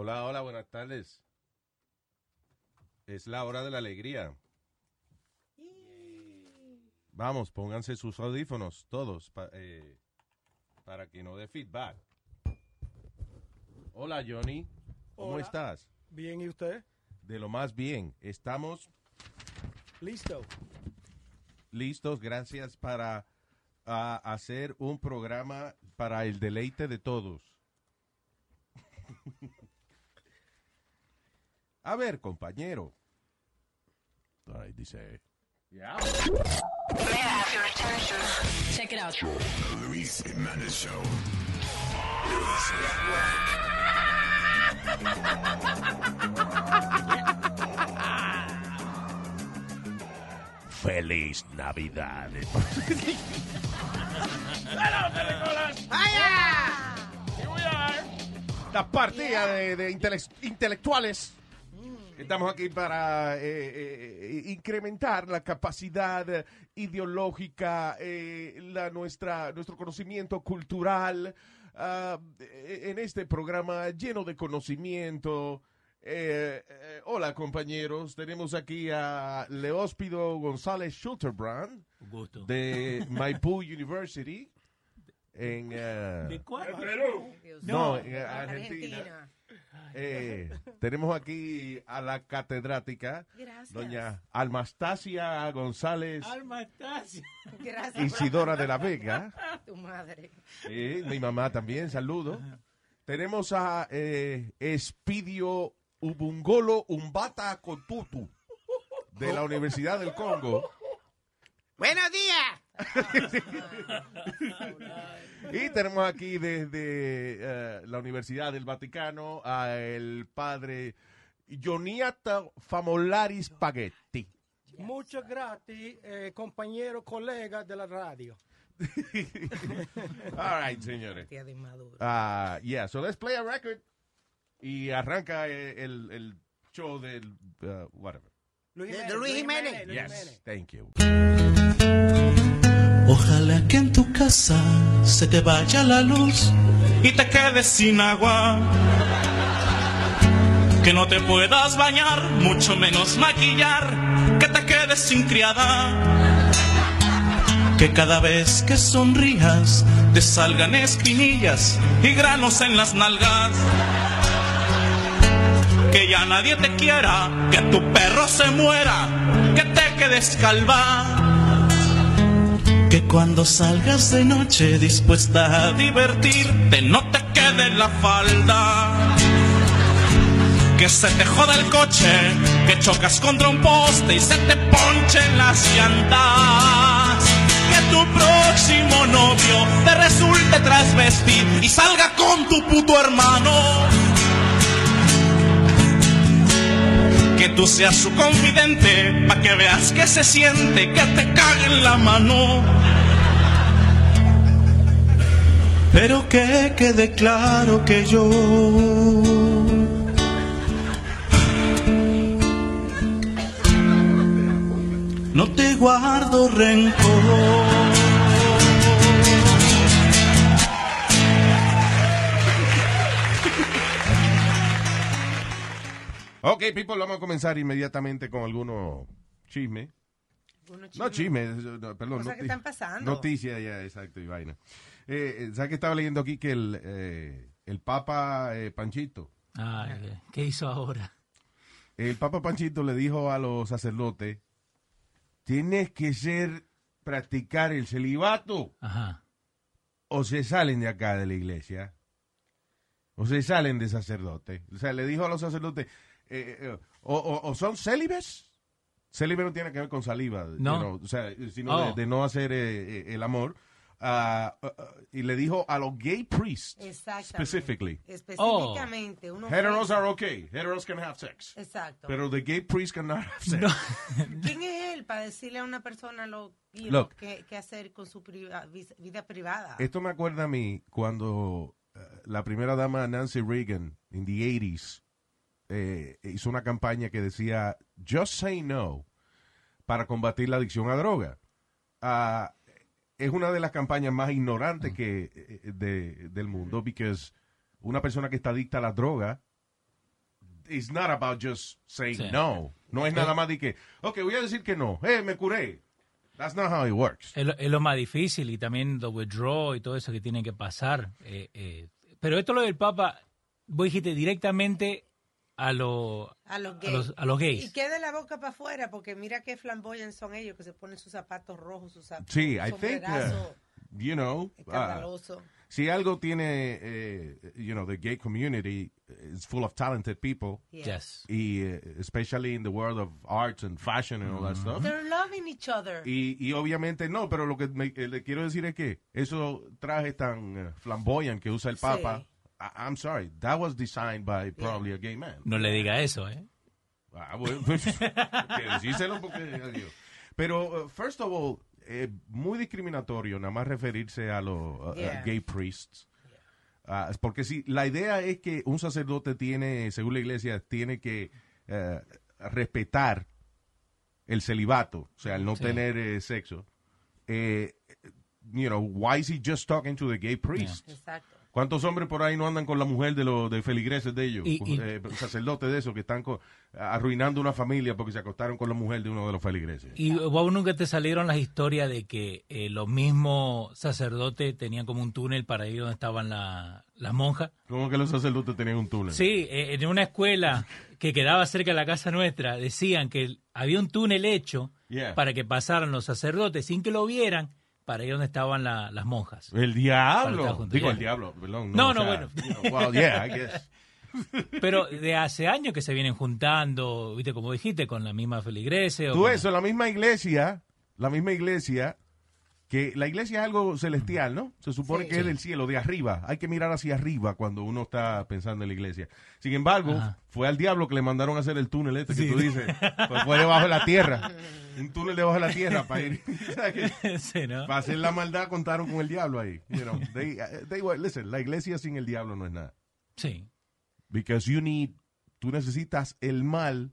Hola, hola, buenas tardes. Es la hora de la alegría. Vamos, pónganse sus audífonos, todos, pa- eh, para que no dé feedback. Hola, Johnny. ¿Cómo Hola. estás? Bien, ¿y usted? De lo más bien. Estamos Listo. listos, gracias, para hacer un programa para el deleite de todos. A ver, compañero. Dice. Ya. Check it out. Luis Show. Feliz Navidad. La partida de, de intele- intelectuales. Estamos aquí para eh, eh, incrementar la capacidad eh, ideológica, eh, la, nuestra, nuestro conocimiento cultural ah, eh, en este programa lleno de conocimiento. Eh, eh, hola compañeros, tenemos aquí a Leóspido González Schulterbrand Gusto. de Maipú University en eh, ¿De cuál? no, en Argentina. Eh, tenemos aquí a la catedrática Gracias. doña Almastasia González Almastasia. Gracias. Isidora de la Vega. Tu madre. Sí, mi mamá también, saludo. Tenemos a eh, Espidio Ubungolo Umbata Cotutu de la Universidad del Congo. Buenos días. Y tenemos aquí desde eh, la Universidad del Vaticano a el padre Joniata Famolari Spaghetti. Mucho gratis, eh, compañero, colega de la radio. All right, señores. Uh, yeah, so let's play a record. Y arranca eh, el, el show del uh, whatever. Luis Jiménez. Yes, thank you. Ojalá que en tu casa se te vaya la luz y te quedes sin agua. Que no te puedas bañar, mucho menos maquillar, que te quedes sin criada. Que cada vez que sonrías te salgan espinillas y granos en las nalgas. Que ya nadie te quiera, que tu perro se muera, que te quedes calva. Cuando salgas de noche dispuesta a divertirte no te quede la falda. Que se te joda el coche, que chocas contra un poste y se te ponchen las llantas. Que tu próximo novio te resulte trasvestir y salga con tu puto hermano. Que tú seas su confidente, pa' que veas que se siente, que te cague en la mano. Pero que quede claro que yo no te guardo rencor. Ok, people, vamos a comenzar inmediatamente con algunos chismes. Unos No chismes. no, perdón. Cosas que están pasando. Noticias, ya, exacto, y vaina. Eh, eh, ¿Sabes que estaba leyendo aquí que el, eh, el Papa eh, Panchito, Ay, ¿qué hizo ahora? el Papa Panchito le dijo a los sacerdotes, tienes que ser, practicar el celibato Ajá. o se salen de acá de la iglesia o se salen de sacerdote. O sea, le dijo a los sacerdotes, eh, o, o- o son célibes. Célibe no tiene que ver con saliva, you No. know, o sea, sino Oh. de, de no hacer el amor. Ah, ah, y le dijo a los gay priests, Exactamente. specifically. Específicamente. Uno Heteros are okay. Heteros can have sex. Exacto. Pero the gay priests cannot have sex. ¿Quién es él para decirle a una persona lo qué, qué hacer con su priva- vida privada? Esto me acuerda a mí cuando eh, la primera dama Nancy Reagan, in the 80s, eh, hizo una campaña que decía Just say no para combatir la adicción a droga. Es una de las campañas más ignorantes que, eh, de- del mundo, porque una persona que está adicta a la droga it's not about just saying Sí. no. No es nada más de que, ok, voy a decir que no. Eh, me curé. That's not how it works. Es lo, es lo más difícil y también the withdraw y todo eso que tiene que pasar. eh, eh. Pero esto lo del Papa, vos dijiste directamente a, lo, A los a gays. los, a los Y gays. que de la boca para afuera, porque mira qué flamboyant son ellos que se ponen sus zapatos rojos, sus zapatos. Sí, I think, uh, you know, uh, escandaloso. si algo tiene, eh, you know, the gay community is full of talented people. Yes. y eh, especially in the world of arts and fashion and all that stuff. They're loving each other. Y, y obviamente no, pero lo que me- eh, le quiero decir es que esos trajes tan eh, flamboyant que usa el Papa, Sí. I- I'm sorry, that was designed by probably a gay man. No le diga eso, ¿eh? Ah, bueno, pues, que decíselo porque, adiós. Pero, uh, first of all, eh, muy discriminatorio nada más referirse a los uh, uh, Yeah. gay priests. Ah, porque si la idea es que un sacerdote tiene, según la iglesia, tiene que eh, respetar el celibato, o sea, el no Sí. tener eh, sexo. Eh, you know, why is he just talking to the gay priest? Exacto. ¿Cuántos hombres por ahí no andan con la mujer de los de feligreses de ellos? Y- y- Eh, sacerdotes de esos que están arruinando una familia porque se acostaron con la mujer de uno de los feligreses. Y vos nunca te salieron las historias de que eh, los mismos sacerdotes tenían como un túnel para ir donde estaban la- las monjas. ¿Cómo que los sacerdotes tenían un túnel? Sí, eh, en una escuela que quedaba cerca de la casa nuestra, decían que había un túnel hecho Yeah. para que pasaran los sacerdotes sin que lo vieran para ir donde estaban la- las monjas. El diablo. Digo, el diablo, perdón. No, no, sea, bueno. you know, well, yeah, I guess. Pero de hace años que se vienen juntando, viste, como dijiste, con la misma feligrese. o Tú con- eso, la misma iglesia, la misma iglesia, que la iglesia es algo celestial, ¿no? Se supone Sí. que es del cielo, de arriba. Hay que mirar hacia arriba cuando uno está pensando en la iglesia. Sin embargo, Ajá. fue al diablo que le mandaron a hacer el túnel este que tú dices. Pues fue debajo de la tierra. Un túnel debajo de la tierra para ir. Para hacer la maldad contaron con el diablo ahí. You know, they, they were- listen, la iglesia sin el diablo no es nada. Sí. Because you need, tú necesitas el mal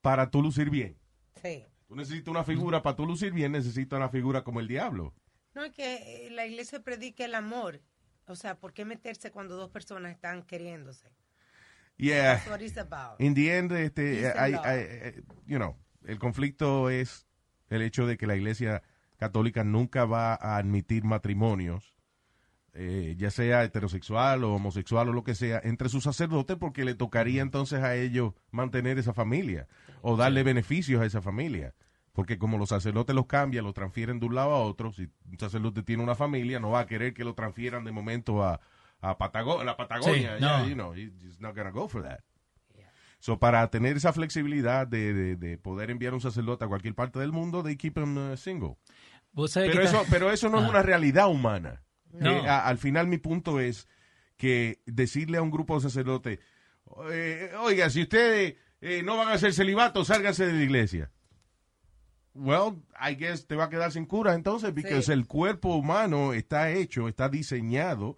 para tú lucir bien. Sí. Tú necesitas una figura, para tú lucir bien necesitas una figura como el diablo. No, es que eh, la iglesia predica el amor. O sea, ¿por qué meterse cuando dos personas están queriéndose? Yeah. That's what it's about. In the end, este, hay- eh, you know, el conflicto es el hecho de que la iglesia católica nunca va a admitir matrimonios, eh, ya sea heterosexual o homosexual o lo que sea, entre sus sacerdotes porque le tocaría entonces a ellos mantener esa familia o darle beneficios a esa familia. Porque como los sacerdotes los cambian, los transfieren de un lado a otro, si un sacerdote tiene una familia, no va a querer que lo transfieran de momento a, a Patago- la Patagonia. Sí, no. Yeah, you know, he's not gonna go for that. So, para tener esa flexibilidad de, de- de poder enviar un sacerdote a cualquier parte del mundo, they keep him uh, single. Pero eso, está- pero eso no es Ah. una realidad humana. No. Eh, a- al final mi punto es que decirle a un grupo de sacerdotes, eh, oiga, si ustedes eh, no van a hacer celibato, sálganse de la iglesia. Well, I guess te va a quedar sin cura entonces, porque Sí. el cuerpo humano está hecho, está diseñado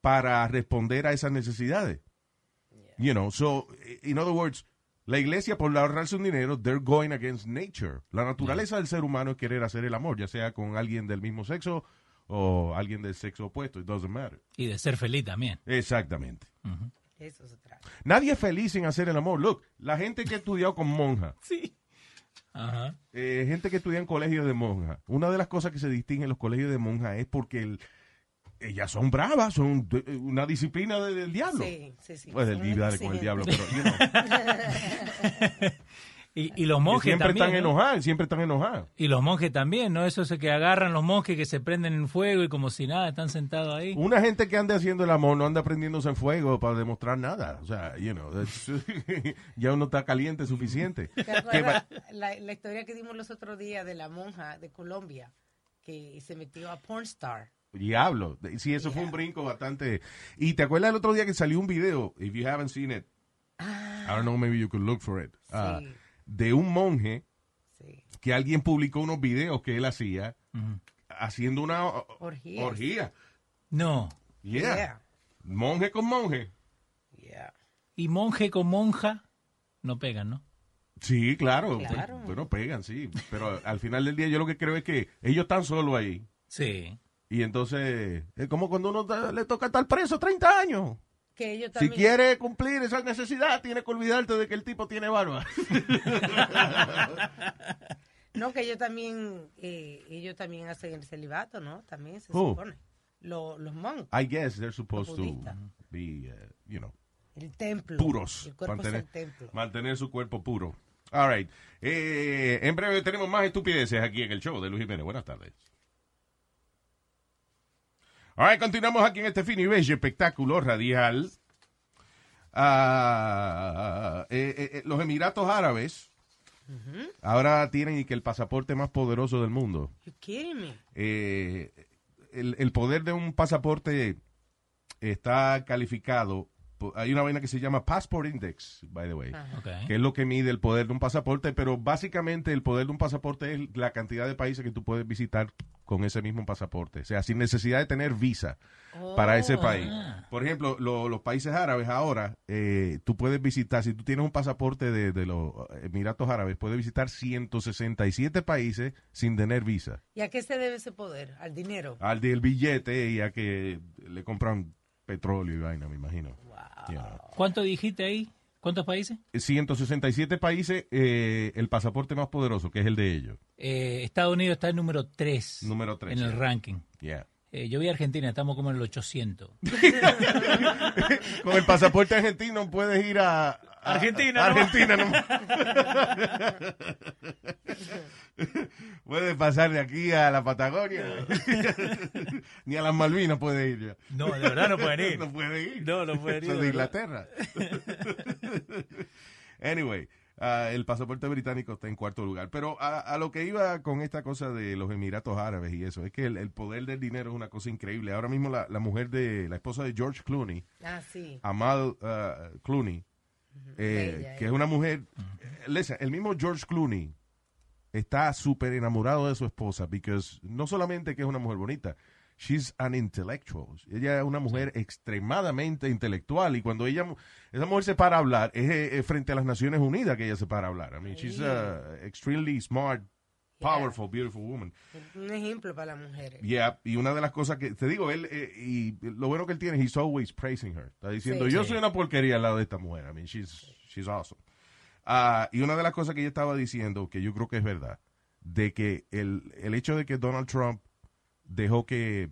para responder a esas necesidades. You know, so, in other words, la iglesia por ahorrarse un dinero, they're going against nature. La naturaleza del ser humano es querer hacer el amor, ya sea con alguien del mismo sexo o alguien del sexo opuesto, it doesn't matter. Y de ser feliz también. Exactamente. Eso se trata. Nadie es feliz en hacer el amor. Look, la gente que ha estudiado con monjas, Sí. Ajá. eh, gente que estudia en colegios de monjas, una de las cosas que se distingue en los colegios de monjas es porque el- ellas son bravas, son una disciplina de- del diablo. Sí, sí, sí. Pues del con el diablo, pero you know, Y, y los que monjes siempre también. están ¿no? enojados, siempre están enojados. Y los monjes también, ¿no? Eso es que agarran los monjes que se prenden en fuego y como si nada, están sentados ahí. Una gente que anda haciendo el amor no anda prendiéndose en fuego para demostrar nada. O sea, you know, ya uno está caliente suficiente. ¿Te Que acuerdas la, la historia que dimos los otros días de la monja de Colombia que se metió a pornstar? Diablo. Sí, eso fue un brinco bastante. Y te acuerdas el otro día que salió un video, if you haven't seen it, I don't know, maybe you could look for it, ah, Sí. De un monje Sí. que alguien publicó unos videos que él hacía haciendo una orgía. No. Yeah. Yeah. Monje con monje. Yeah. Y monje con monja no pegan, ¿no? Sí, claro. Claro. Bueno, pegan, sí. Pero al final del día yo lo que creo es que ellos están solos ahí. Sí. Y entonces, es como cuando uno le toca estar preso 30 años. Que ellos Si también... quiere cumplir esa necesidad, tiene que olvidarte de que el tipo tiene barba. No, que ellos también, eh, ellos también hacen el celibato, ¿no? También se Who? supone. Lo- los monks, I guess they're supposed to be, uh, you know, el templo. puros. El cuerpo mantener, es el templo. mantener su cuerpo puro. All right. Eh, en breve tenemos más estupideces aquí en el show de Luis Jiménez. Buenas tardes. All right, continuamos aquí en este fino y bello espectáculo radial. Ah, eh, eh, eh, los Emiratos Árabes ahora tienen que el pasaporte más poderoso del mundo. Eh, el poder de un pasaporte está calificado. Hay una vaina que se llama Passport Index, by the way, que es lo que mide el poder de un pasaporte, pero básicamente el poder de un pasaporte es la cantidad de países que tú puedes visitar con ese mismo pasaporte. O sea, sin necesidad de tener visa para ese Oh. país. Por ejemplo, lo- los países árabes ahora, eh, tú puedes visitar, si tú tienes un pasaporte de, de los Emiratos Árabes, puedes visitar 167 países sin tener visa. ¿Y a qué se debe ese poder? Al dinero. Al del billete y a que le compran petróleo y vaina, me imagino. Wow. You know. ¿Cuánto dijiste ahí? ¿Cuántos países? 167 países, eh, el pasaporte más poderoso, que es el de ellos. Eh, Estados Unidos está en número 3. Número tres, En el ranking. Yeah. Eh, yo vi a Argentina, estamos como en el 800. Con el pasaporte argentino puedes ir a... Argentina. Argentina nomás. puedes pasar de aquí a la Patagonia. Ni a las Malvinas puedes ir ya. No, de verdad no pueden ir. No puede ir. No, no pueden ir, Eso es de de Inglaterra. anyway, ah, el pasaporte británico está en cuarto lugar. Pero a, a lo que iba con esta cosa de los Emiratos Árabes y eso, es que el, el poder del dinero es una cosa increíble. Ahora mismo la, la mujer de, la esposa de George Clooney, Ah, sí. Amal ah, Clooney, eh, Bella, que eh. es una mujer, listen, el mismo George Clooney está súper enamorado de su esposa, porque no solamente que es una mujer bonita, she's an intellectual. Ella es una mujer extremadamente intelectual y cuando ella, esa mujer se para a hablar, es, eh, frente a las Naciones Unidas que ella se para a hablar. I mean, she's a extremely smart, powerful, beautiful woman. Un ejemplo para las mujeres. Yeah, y una de las cosas que te digo, él eh, y lo bueno que él tiene, he's always praising her. Está diciendo, Sí. yo Sí. soy una porquería al lado de esta mujer. I mean, she's, she's awesome. Ah, y una de las cosas que ella estaba diciendo, que yo creo que es verdad, de que el, el hecho de que Donald Trump dejó que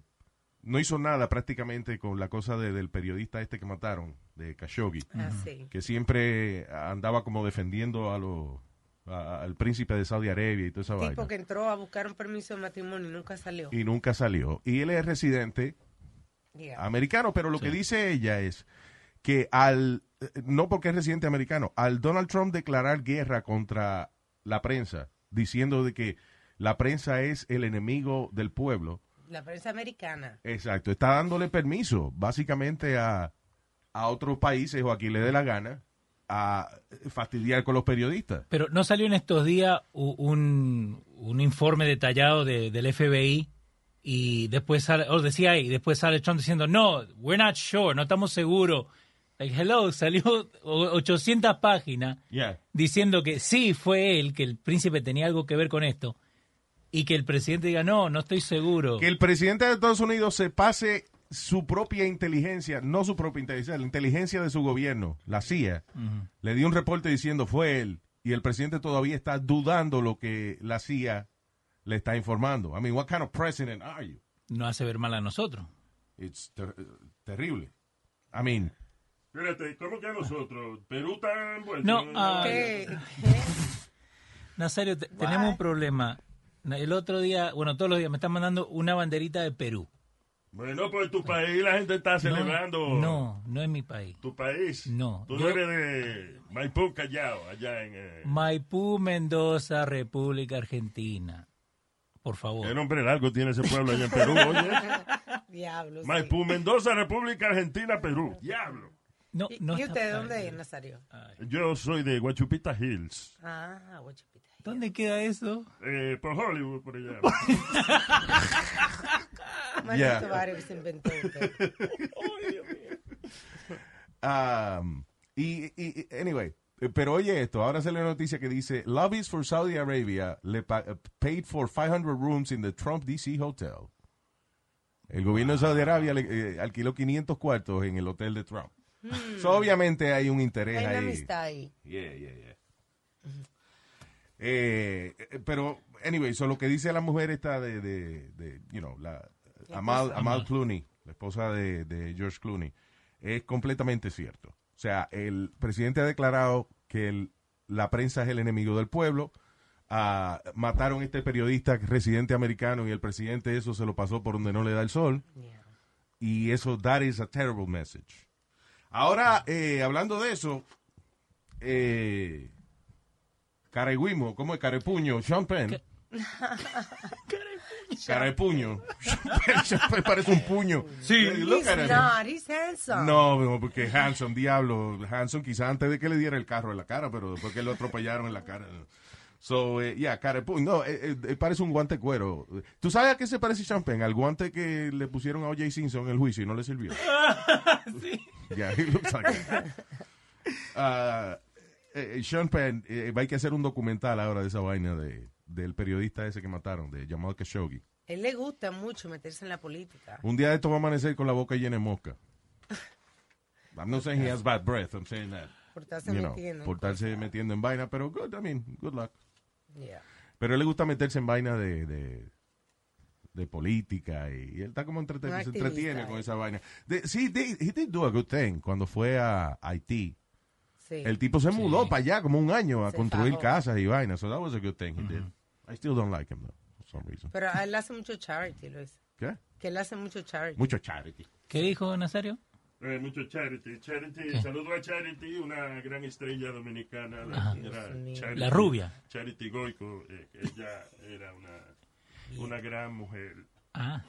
no hizo nada prácticamente con la cosa de- del periodista este que mataron, de Khashoggi, Ah, sí. que siempre andaba como defendiendo a los a- al príncipe de Saudi Arabia y toda esa vaina Tipo que entró a buscar un permiso de matrimonio y nunca salió. y nunca salió. Y él es residente Yeah. americano, pero lo Sí. que dice ella es que al, no porque es residente americano, al Donald Trump declarar guerra contra la prensa, diciendo de que la prensa es el enemigo del pueblo, La prensa americana. exacto, está dándole permiso básicamente a, a otros países o a quien le dé la gana a fastidiar con los periodistas. Pero no salió en estos días un, un informe detallado de- del FBI y después sale, o decía ahí, después sale Trump diciendo, no, we're not sure, no estamos seguros. Like, hello, salió o- 800 páginas Yeah. diciendo que sí fue él, que el príncipe tenía algo que ver con esto, y que el presidente diga, no, no estoy seguro. Que el presidente de Estados Unidos se pase su propia inteligencia, no su propia inteligencia, la inteligencia de su gobierno, la CIA, le dio un reporte diciendo fue él, y el presidente todavía está dudando lo que la CIA le está informando. I mean, what kind of president are you? No hace ver mal a nosotros. It's ter- terrible. I mean, Espérate, ¿cómo que a nosotros? ¿Perú está envuelto? No, en- ah, ¿Qué? Nazario, te- tenemos un problema. El otro día, bueno, todos los días me están mandando una banderita de Perú. Bueno, pues tu país la gente está celebrando. No, no, no es mi país. Tu país. No, Tú yo- no eres de Maipú, Callao, allá en... Eh... Maipú, Mendoza, República Argentina. Por favor. ¿Qué nombre largo tiene ese pueblo allá en Perú, oye? Diablo. sí. Maipú, Mendoza, República Argentina, Perú. Diablo. No, ¿Y, no y usted dónde es, Nazario? Yo soy de Guachupita Hills. Ah, Huachupita. ¿Dónde queda eso? Eh, por Hollywood, por allá. Maldito barrio que se inventó usted. um, y, y- y- anyway, eh, pero oye esto, ahora sale una noticia que dice, lobbies for Saudi Arabia le pa- eh, paid for 500 rooms in the Trump DC Hotel. El gobierno de Saudi Arabia le, eh, alquiló 500 cuartos en el hotel de Trump. So, obviamente hay un interés Hay una ahí. amistad ahí. Yeah, yeah, yeah. Eh, eh, pero, anyway, so lo que dice la mujer está de, de, de, you know, la, Amal, Amal Clooney, la esposa de, de George Clooney, es completamente cierto. O sea, el presidente ha declarado que el- la prensa es el enemigo del pueblo. Ah, mataron a este periodista residente americano y el presidente eso se lo pasó por donde no le da el sol. Y eso, that is a terrible message. Ahora, eh, hablando de eso, eh, Careguimo, ¿cómo es? Carepuño, Sean Penn. Carepuño. Sean parece un puño. Sí, He's not, he's handsome. No, no, porque Hanson, diablo, Hanson quizá antes de que le diera el carro en la cara, pero después que lo atropellaron en la cara. So, eh, yeah, carepuño. No, eh, eh, parece un guante de cuero. ¿Tú sabes a qué se parece Sean Penn? Al guante que le pusieron a O.J. Simpson en el juicio y no le sirvió. Yeah, he looks like it. Ah, eh, Sean Penn, eh, hay que hacer un documental ahora de esa vaina de, del periodista ese que mataron, de Jamal Khashoggi. Él le gusta mucho meterse en la política. Un día de esto va a amanecer con la boca llena de mosca. I'm not saying he has bad breath, I'm saying that. Por estarse you know, metiendo en por estarse metiendo en vaina, pero good, I mean, good luck. Yeah. Pero él le gusta meterse en vaina de, de, de política y, y él está como entrete- Un se entretiene eh. con esa vaina. De- sí, they- he did do a good thing cuando fue a Haití. Sí. El tipo se mudó para allá como un año a Se construir fajó. casas y vainas. So that was a good thing he did. I still don't like him though, for some reason. Pero él hace mucho charity, Luis. ¿Qué? Que él hace mucho charity. Mucho charity. ¿Qué dijo Nazario? Eh, mucho Charity. Charity, ¿Qué? saludo a Charity, una gran estrella dominicana, la señora. Charity, La rubia. Charity Goico, eh, que ella era una, una gran mujer. Ah.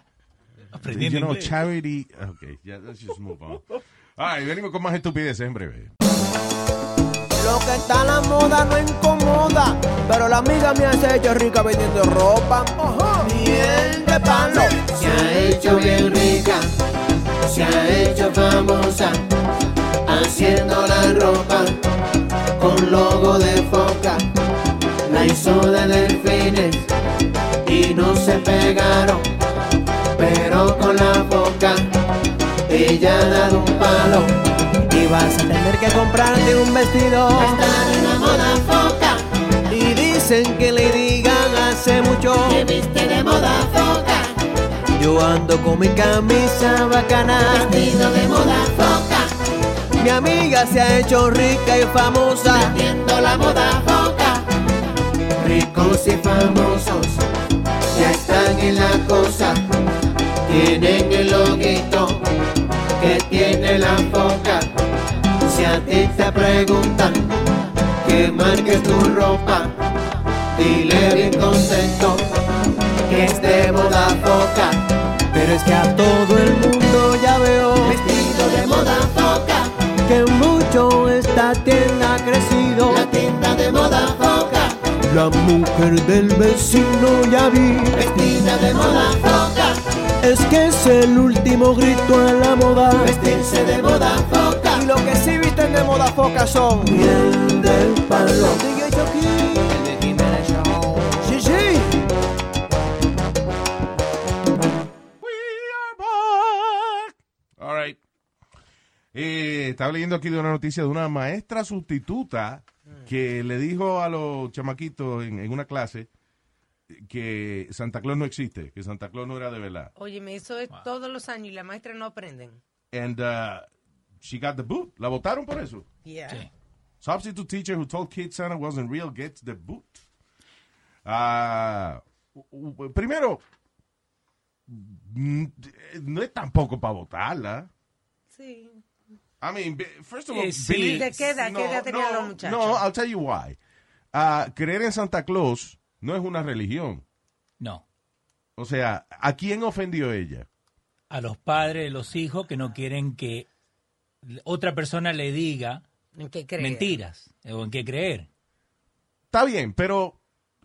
You Aprendiendo know, inglés. charity. Okay, yeah, let's just move on. Ay, venimos con más estupideces en breve. Lo que está a la moda no incomoda, pero la amiga me hace hecho rica vendiendo ropa. Miel de palo. Se ha hecho bien rica, se ha hecho famosa, haciendo la ropa con logo de foca. La hizo de delfines y no se pegaron, pero con la boca ella ha dado un palo. Y vas a tener que comprarte un vestido. Está en la moda foca, Y dicen que le digan hace mucho. que viste de moda foca, Yo ando con mi camisa bacana. vestido de moda foca, Mi amiga se ha hecho rica y famosa. viendo la moda foca. Ricos y famosos ya están en la cosa, tienen el loguito que tiene la foca. Si a ti te preguntan que marques tu ropa, dile bien contento que es de moda foca, Pero es que a todo el mundo ya veo vestido de moda foca, que mucho esta tienda ha crecido. la tienda de moda foca, La mujer del vecino ya vi. vestida de moda foca, Es que es el último grito a la moda. vestirse de moda foca. Y lo que sí visten de moda foca son miel del palo. DJ Chucky. Sí, sí. All right. Eh, estaba leyendo aquí de una noticia de una maestra sustituta que le dijo a los chamaquitos en, en una clase que Santa Claus no existe, que Santa Claus no era de verdad. Oye, me eso es todos los años y las maestras no aprenden. And uh, she got the boot. La votaron por eso. Yeah. Sí. Substitute teacher who told kids Santa wasn't real gets the boot. Ah, u- u- primero, mm, no es tampoco para votarla. Sí. I mean, first of all, Eh, sí. believe- ¿De qué edad? ¿Qué edad tenían no, los muchachos? No, I'll tell you why. Ah, creer en Santa Claus no es una religión. No. O sea, ¿a quién ofendió ella? A los padres de los hijos que no quieren que otra persona le diga ¿En qué creer? mentiras o en qué creer. Está bien, pero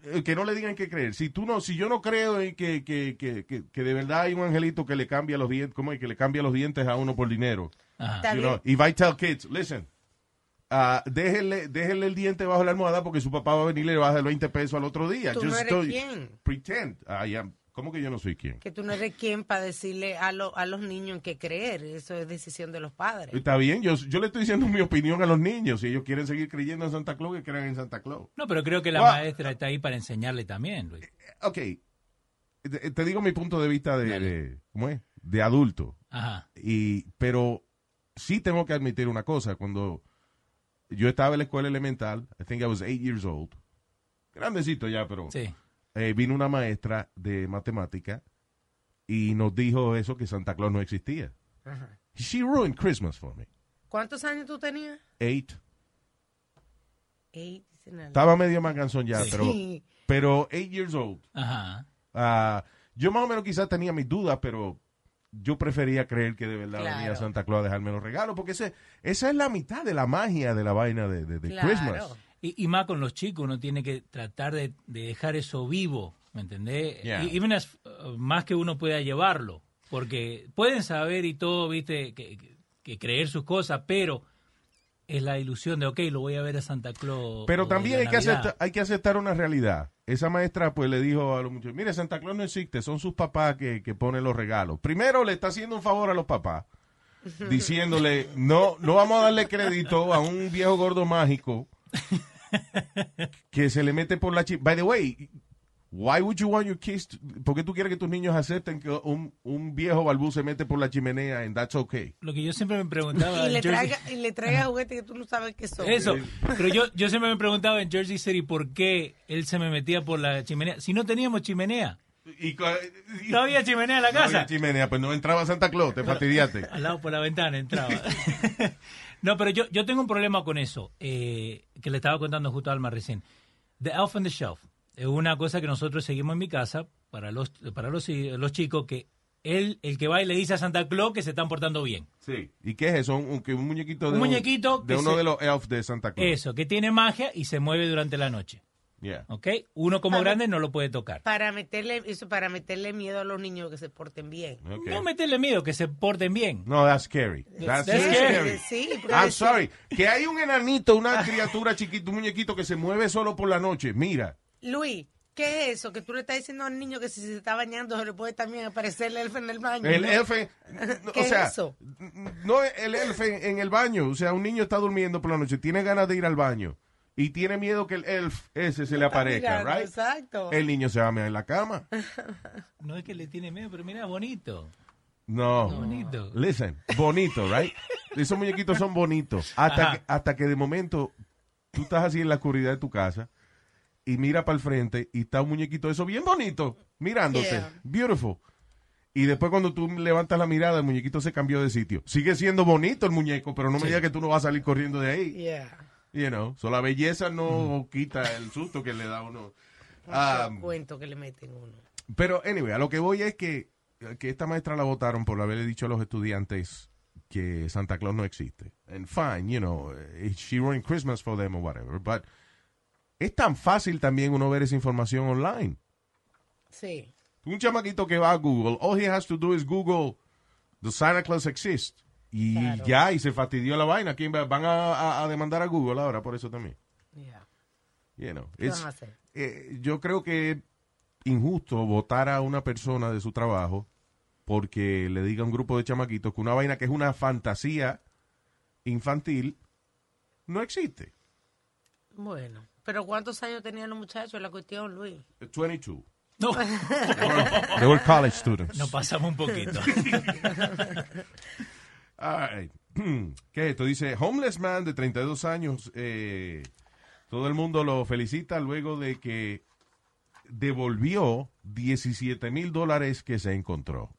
eh, que no le digan qué creer. Si tú no, si yo no creo en que, que, que, que, que de verdad hay un angelito que le cambia los dientes, ¿cómo es? Que le cambia los dientes a uno por dinero. Ajá. You know, if I tell kids, listen, ah, déjenle, déjenle el diente bajo la almohada porque su papá va a venir y le va a dar 20 pesos al otro día. ¿Tú no Just eres don't- quién? Pretend. I am ¿Cómo que yo no soy quién? Que tú no eres quien para decirle a, lo- a los niños en qué creer. Eso es decisión de los padres. Está bien, yo, yo le estoy diciendo mi opinión a los niños. Si ellos quieren seguir creyendo en Santa Claus, que crean en Santa Claus. No, pero creo que la Well- maestra está ahí para enseñarle también, Luis. Ok, te, te digo mi punto de vista de, de- ¿cómo es? De adulto. Ajá. Y, pero sí tengo que admitir una cosa. Cuando yo estaba en la escuela elemental, I think I was eight years old, grandecito ya, pero Sí. eh, vino una maestra de matemática y nos dijo eso, que Santa Claus no existía. Ajá. She ruined Christmas for me. ¿Cuántos años tú tenías? Eight. Eight. Estaba medio más cansón ya, Sí. pero, pero eight years old. Ajá. Ah, yo más o menos quizás tenía mis dudas, pero yo prefería creer que de verdad Claro. venía Santa Claus a dejarme los regalos, porque ese, esa es la mitad de la magia de la vaina de, de- de Claro. Christmas. Y, y más con los chicos, uno tiene que tratar de, de dejar eso vivo, ¿me entendés? Yeah. Y, even as- uh, más que uno pueda llevarlo, porque pueden saber y todo, viste, que, que- que creer sus cosas, pero es la ilusión de, ok, lo voy a ver a Santa Claus. Pero también hay que, aceptar, hay que aceptar una realidad. Esa maestra pues le dijo a los muchachos, mire, Santa Claus no existe, son sus papás que, que ponen los regalos. Primero le está haciendo un favor a los papás, diciéndole, no, no vamos a darle crédito a un viejo gordo mágico que se le mete por la chi- By the way, why would you want your kids to- ¿Por qué tú quieres que tus niños acepten que un, un viejo balbú se mete por la chimenea and that's okay? Lo que yo siempre me preguntaba... Y le, Jersey- traiga, y le traiga juguetes que tú no sabes qué son. Eso, pero yo, yo siempre me preguntaba en Jersey City por qué él se me metía por la chimenea. Si no teníamos chimenea, Y, no había chimenea en la No había casa. chimenea, pues no entraba Santa Claus, te fastidiaste. Al lado por la ventana entraba. no, pero yo, yo tengo un problema con eso, eh, que le estaba contando justo a Alma recién. The Elf on the Shelf es una cosa que nosotros seguimos en mi casa para los, para los, los chicos, que él, el que va y le dice a Santa Claus que se están portando bien. Sí. ¿Y qué es eso? Un, un- muñequito de Un muñequito de que uno se- de los elves de Santa Claus. Eso, que tiene magia y se mueve durante la noche. Yeah. ¿Ok? Uno como Para- grande no lo puede tocar. Para meterle, eso para meterle miedo a los niños que se porten bien. Okay. No meterle miedo, que se porten bien. No, that's scary. That's, That's scary. scary. Sí, porque I'm sorry. Que hay un enanito, una criatura chiquita, un muñequito que se mueve solo por la noche. Mira. Luis, ¿qué es eso? Que tú le estás diciendo al niño que si se está bañando se le puede también aparecer el elfo en el baño. El ¿no? elfe, ¿Qué o sea, es eso? no el elfe en el baño. O sea, un niño está durmiendo por la noche, tiene ganas de ir al baño y tiene miedo que el elf ese se le aparezca, mirando, right? exacto. El niño se va a meter en la cama. No es que le tiene miedo, pero mira, bonito. No. Bonito. Listen, bonito, right? Esos muñequitos son bonitos. Hasta Ajá. que, hasta que de momento tú estás así en la oscuridad de tu casa y mira para el frente y está un muñequito de eso bien bonito, mirándote. Yeah. Beautiful. Y después cuando tú levantas la mirada, el muñequito se cambió de sitio. Sigue siendo bonito el muñeco, pero no me digas que tú no vas a salir corriendo de ahí. Yeah. You know, so la belleza no quita el susto que le da a uno. Um, cuento que le meten uno. pero, anyway, a lo que voy es que, que esta maestra la votaron por haberle dicho a los estudiantes que Santa Claus no existe. And fine, you know, eh, she ruined Christmas for them or whatever. But es tan fácil también uno ver esa información online. Sí. Un chamaquito que va a Google, all he has to do is Google, the Santa Claus exists. Y Claro. ya, y se fastidió la vaina. ¿Quién va- van a, a- a demandar a Google ahora por eso también. Yeah. You know, ¿Qué van a hacer? eh, yo creo que es injusto votar a una persona de su trabajo porque le diga a un grupo de chamaquitos que una vaina que es una fantasía infantil no existe. Bueno. Pero ¿cuántos años tenían los muchachos? La cuestión, Luis. 22. No, They were college students. nos pasamos un poquito. All right. ¿Qué es esto? Dice, homeless man de 32 años, eh, todo el mundo lo felicita luego de que devolvió 17 mil dólares que se encontró.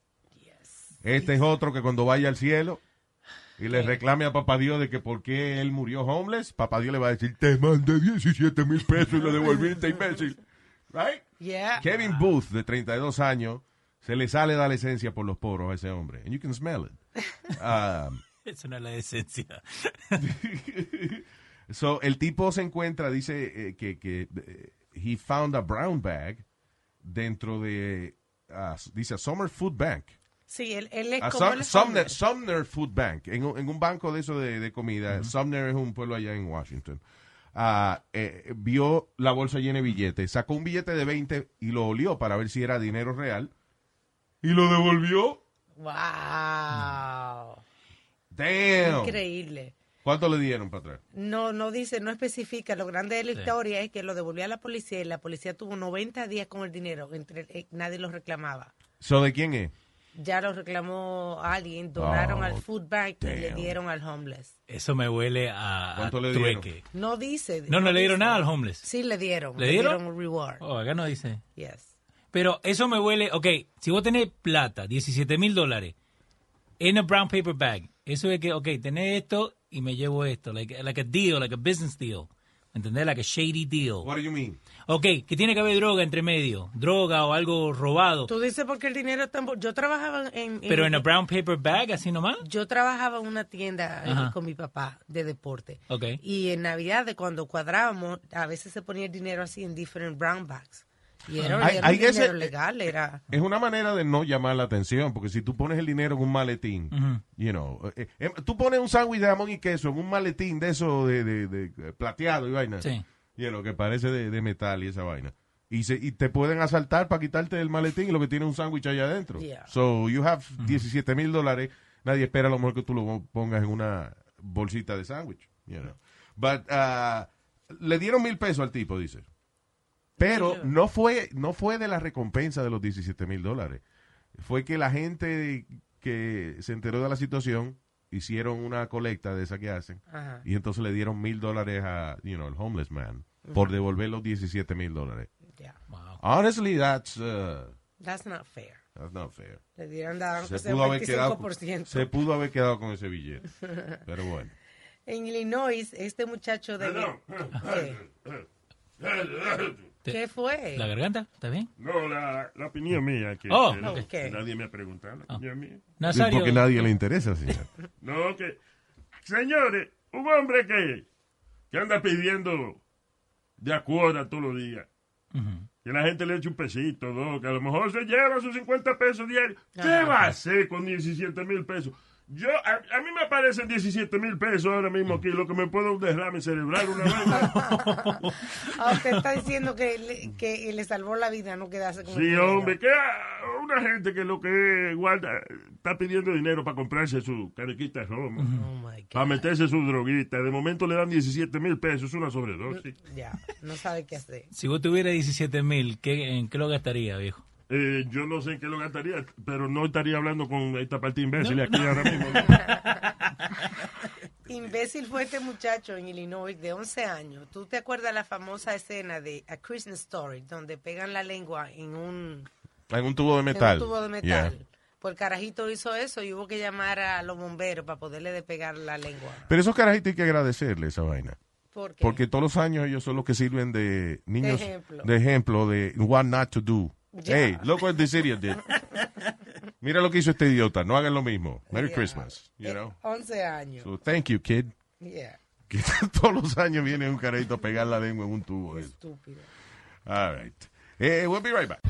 Este es otro que cuando vaya al cielo y le reclame a papá Dios de que por qué él murió homeless, papá Dios le va a decir, te mandé 17 mil pesos y lo devolviste, imbécil. Right? Yeah. Kevin Booth, de 32 años, se le sale la licencia por los poros a ese hombre. And you can smell it. Um, Eso no es la esencia. so, el tipo se encuentra, dice eh, que, que eh, he found a brown bag dentro de, ah, dice, a Summer Food Bank. Sí, él, él es A como Sum- el Sumner, Food Bank, en, un- en un banco de eso de, de comida. Sumner es un pueblo allá en Washington. ah, eh, vio la bolsa llena de billetes, sacó un billete de 20 y lo olió para ver si era dinero real y lo devolvió. Wow. Damn. Increíble. ¿Cuánto le dieron para atrás? No, no dice, no especifica. Lo grande de la Sí. historia es que lo devolvió a la policía y la policía tuvo 90 días con el dinero. Entre, eh, nadie lo reclamaba. ¿So de quién es? Ya lo reclamó alguien, donaron Oh, al food bank y le dieron al homeless. Eso me huele a, a ¿Cuánto le dieron? trueque. No dice. No, no le dieron dice. nada al homeless. Sí, le dieron. ¿Le dieron? un reward. Oh, acá no dice. Yes. Pero eso me huele, ok, si vos tenés plata, 17 mil dólares, en a brown paper bag, eso es que, ok, tenés esto y me llevo esto, like, like a deal, like a business deal. ¿Entendés? Like a shady deal. What do you mean? Ok, que tiene que haber droga entre medio, droga o algo robado, Tú dices porque el dinero está... en Yo trabajaba en... pero en a brown paper bag, así nomás. Yo trabajaba en una tienda eh, Ajá. con mi papá de deporte. Ok. Y en Navidad, de cuando cuadrábamos, a veces se ponía el dinero así en different brown bags. Y era, guess dinero legal, era... Es una manera de no llamar la atención, porque si tú pones el dinero en un maletín, you know, eh, eh, tú pones un sándwich de jamón y queso en un maletín de eso de, de- de, eh, plateado y vaina, Sí. you know, que parece de, de metal y esa vaina. Y, se, y te pueden asaltar para quitarte el maletín y lo que tiene un sándwich allá adentro. Yeah. So you have 17 mil dólares, nadie espera a lo mejor que tú lo pongas en una bolsita de sándwich, you know. But, uh, le dieron mil pesos al tipo, dice. Pero no fue, no fue de la recompensa de los 17 mil dólares. Fue que la gente que se enteró de la situación hicieron una colecta de esa que hacen Ajá. y entonces le dieron mil dólares a, you know, el homeless man por devolver los 17 mil dólares. Yeah. Honestly, that's, uh, That's not fair. that's not fair. Le dieron dado Se pudo, haber quedado, 25%. se pudo haber quedado con ese billete. Pero bueno. En Illinois, este muchacho de... ¿Qué? ¿Qué fue? ¿La garganta? ¿Está bien? No, la, la opinión mía. Que, Oh, que- ok. que nadie me ha preguntado. La opinión mía. Nazario. Porque nadie le interesa, señor. No, que. Señores, un hombre que, que anda pidiendo de acuerdo todos los días. Que la gente le eche un pesito, dos, que a lo mejor se lleva sus 50 pesos diarios. ¿Qué Ah. va a hacer con 17 mil pesos? Yo, a, a mí me aparecen 17 mil pesos ahora mismo aquí, lo que me puede un derrame cerebral una vez. Ah, usted está diciendo que le, que le salvó la vida no quedarse con Sí, hombre, que una gente que lo que guarda está pidiendo dinero para comprarse su carequita de romo, Oh, my God. para meterse su droguita. De momento le dan 17 mil pesos, es una sobredosis. Ya, no sabe qué hacer. Si vos tuvieras 17 mil, ¿qué, ¿en qué lo gastaría, viejo? Eh, yo no sé en qué lo gastaría, pero no estaría hablando con esta parte imbécil aquí ahora mismo. Imbécil fue este muchacho en Illinois de 11 años. ¿Tú te acuerdas la famosa escena de A Christmas Story donde pegan la lengua en un, En un tubo de en metal. un tubo de metal? Yeah. Pues el carajito hizo eso y hubo que llamar a los bomberos para poderle despegar la lengua. Pero esos carajitos hay que agradecerle esa vaina. ¿Por qué? Porque todos los años ellos son los que sirven de niños ejemplo. de ejemplo de what not to do. Hey, look what this idiot did. Mira lo que hizo este idiota. No hagan lo mismo. Merry Yeah. Christmas. You know. 11 años. So thank you, kid. Yeah, Que todos los años viene un carajito a pegar la lengua en un tubo. eso. estúpido. All right. Eh, we'll be right back.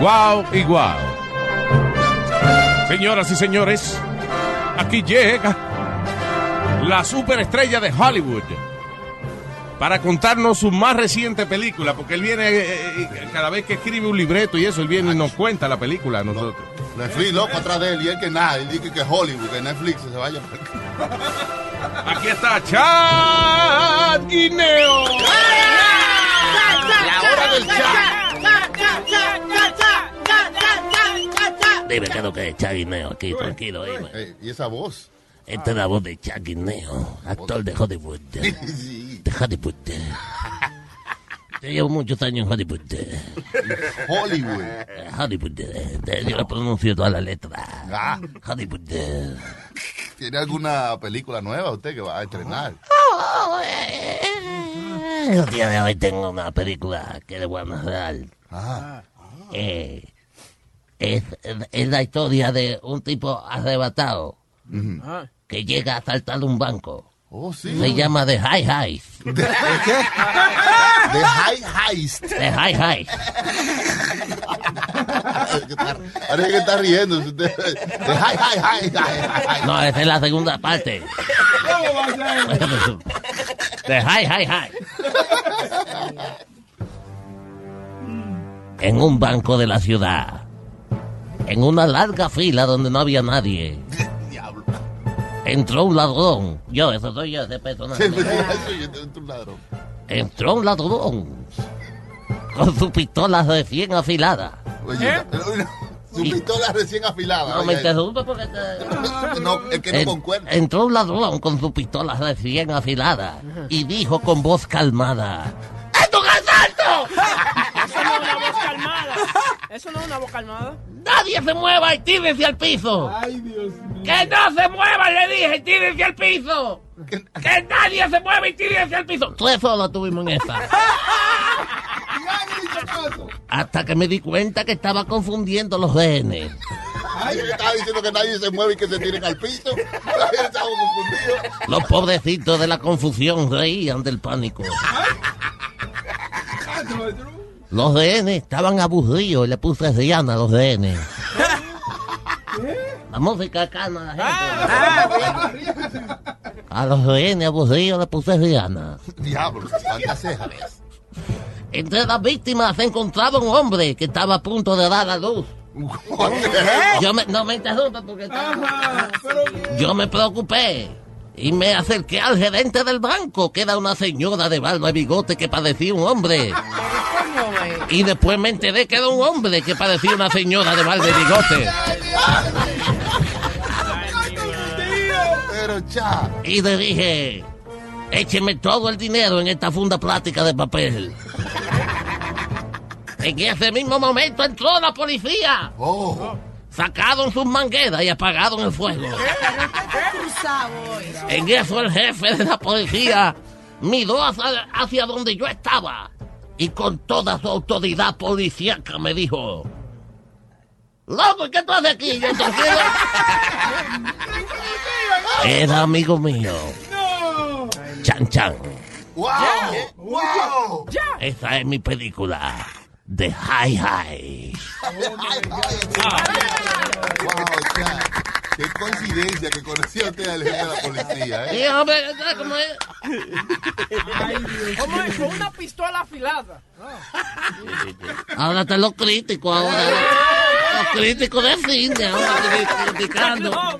Wow, y wow. Señoras y señores, aquí llega la superestrella de Hollywood para contarnos su más reciente película, porque él viene, eh, eh, cada vez que escribe un libreto y eso, él viene y nos cuenta la película a nosotros. Netflix loco atrás de él y él que nada, él dice que Hollywood, que Netflix se vaya. Aquí está Chad Dime qué es lo que es Chaguineo aquí, tranquilo, dime. ¿Y esa voz? Esta es la voz de Chaguineo, actor de Hollywood. De Hollywood. Yo llevo muchos años en Hollywood. Hollywood. Eh, Hollywood. eh, Yo le pronuncio toda la letra. Ah, Hollywood. ¿Tiene alguna película nueva usted que va a estrenar? El día de hoy tengo una película que le voy a narrar. Ah. Eh, es, es la historia de un tipo arrebatado Ujú. que llega a saltar un banco Oh, sí. Se llama The High High. ¿De qué? De High Heist. The High High. Parece que está riendo. De High High High High High. No, esa es la segunda parte. The High High High. En un banco de la ciudad. En una larga fila donde no había nadie. Entró un ladrón. Yo, eso soy yo, ese personaje. Sí, eso, yo tengo un ladrón. Entró un ladrón. Con su pistola recién afilada. Oye, su pistola recién afilada. No me oye. interrumpa porque te- No, es que no En- concuerda. entró un ladrón con su pistola recién afilada y dijo con voz calmada: ¡Es un asalto! Eso no es una voz calmada. Eso no es una voz calmada. ¡Nadie se mueva y tírense al piso! Ay, Dios mío. ¡Que no se mueva, le dije! ¡Tírense al piso! ¡Que nadie se mueva y tírense al piso! Tres solos tuvimos en esa. Hasta que me di cuenta que estaba confundiendo los rehenes. Ay, yo estaba diciendo que nadie se mueve y que se tiren al piso. Estaba confundido. Los pobrecitos de la confusión reían del pánico. Los rehenes estaban aburridos y le puse Rihanna a los rehenes. La música calma a la gente. A los rehenes aburridos le puse Rihanna. Diablo, cuántas cejas. Entre las víctimas se encontraba un hombre que estaba a punto de dar a luz. Yo me, no me interrumpa porque estaba- yo me preocupé y me acerqué al gerente del banco, que era una señora de barba y bigote que parecía un hombre. Y después me enteré que era un hombre que parecía una señora de barba y bigote. Y le dije, écheme todo el dinero en esta funda plástica de papel. En ese mismo momento entró la policía. Sacaron sus mangueras y apagaron el fuego. En eso el jefe de la policía miró hacia, hacia donde yo estaba y con toda su autoridad policíaca me dijo... Loco, ¿y ¿qué tú haces aquí? Yo. Era amigo mío. Chan Chan. ¡Wow! ¡Wow! Esa es mi película. The High High. Wow, cha. Qué coincidencia que conocí a usted al jefe de la policía, Sí, ¿eh? hombre, ¿sabes cómo es? ¿Cómo es? Con una pistola afilada. Ahora están los críticos, ahora. Los críticos de cine, ahora criticando.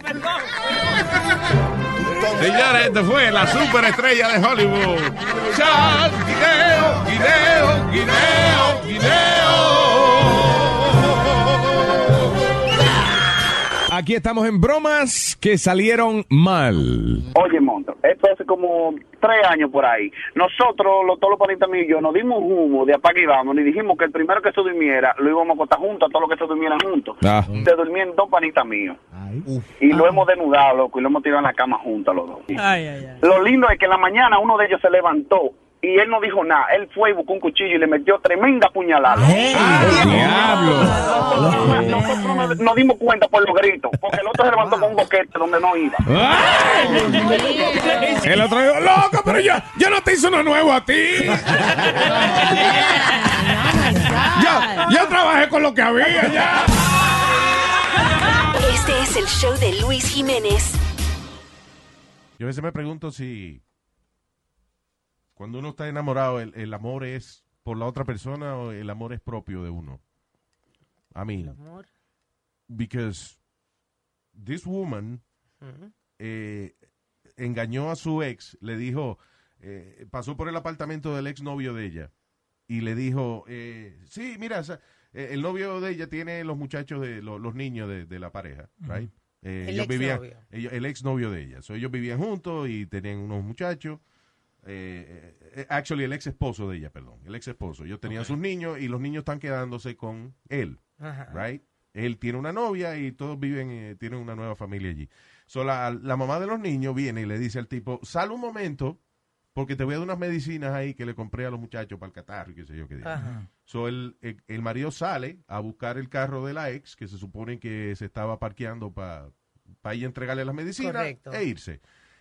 Señores, este fue la superestrella de Hollywood. Charles Guineo, Guineo, Guineo, Aquí estamos en bromas que salieron mal. Oye, Monto, esto hace como tres años por ahí. Nosotros, los, todos los panitas míos y yo, nos dimos humo de apague y vamos y dijimos que el primero que se durmiera lo íbamos a acostar juntos, a todos los que se durmieran juntos. Ah. Se durmieron dos panitas míos. Y lo hemos denudado, loco, y lo hemos tirado en la cama juntos los dos. Ay, ay, ay. Lo lindo es que en la mañana uno de ellos se levantó y él no dijo nada. Él fue y buscó un cuchillo y le metió tremenda puñalada. Nosotros, nosotros nos, nos dimos cuenta por los gritos, porque el otro se levantó con un boquete donde no iba. El otro dijo, loco, pero yo, yo no te hice uno nuevo a ti. yo, yo trabajé con lo que había ya. Este es el show de Luis Jiménez. Yo a veces me pregunto si cuando uno está enamorado, el, el amor es por la otra persona o el amor es propio de uno. I mean, because this woman eh, engañó a su ex, le dijo, eh, pasó por el apartamento del ex novio de ella y le dijo, eh, sí, mira, eh, el novio de ella tiene los muchachos de lo- los niños de, de la pareja, right? Eh, El ellos vivían, exnovio. ellos- el ex novio de ella. So, ellos vivían juntos y tenían unos muchachos. Eh, eh, actually, el ex esposo de ella, perdón. El ex esposo. Ellos tenían sus niños y los niños están quedándose con él. Ajá. Right? Él tiene una novia y todos viven, eh, tienen una nueva familia allí. So, la, la mamá de los niños viene y le dice al tipo, sal un momento porque te voy a dar unas medicinas ahí que le compré a los muchachos para el catarro y qué sé yo qué. Ajá. So, el, el, el marido sale a buscar el carro de la ex, que se supone que se estaba parqueando para ir a entregarle las medicinas Correcto. e irse.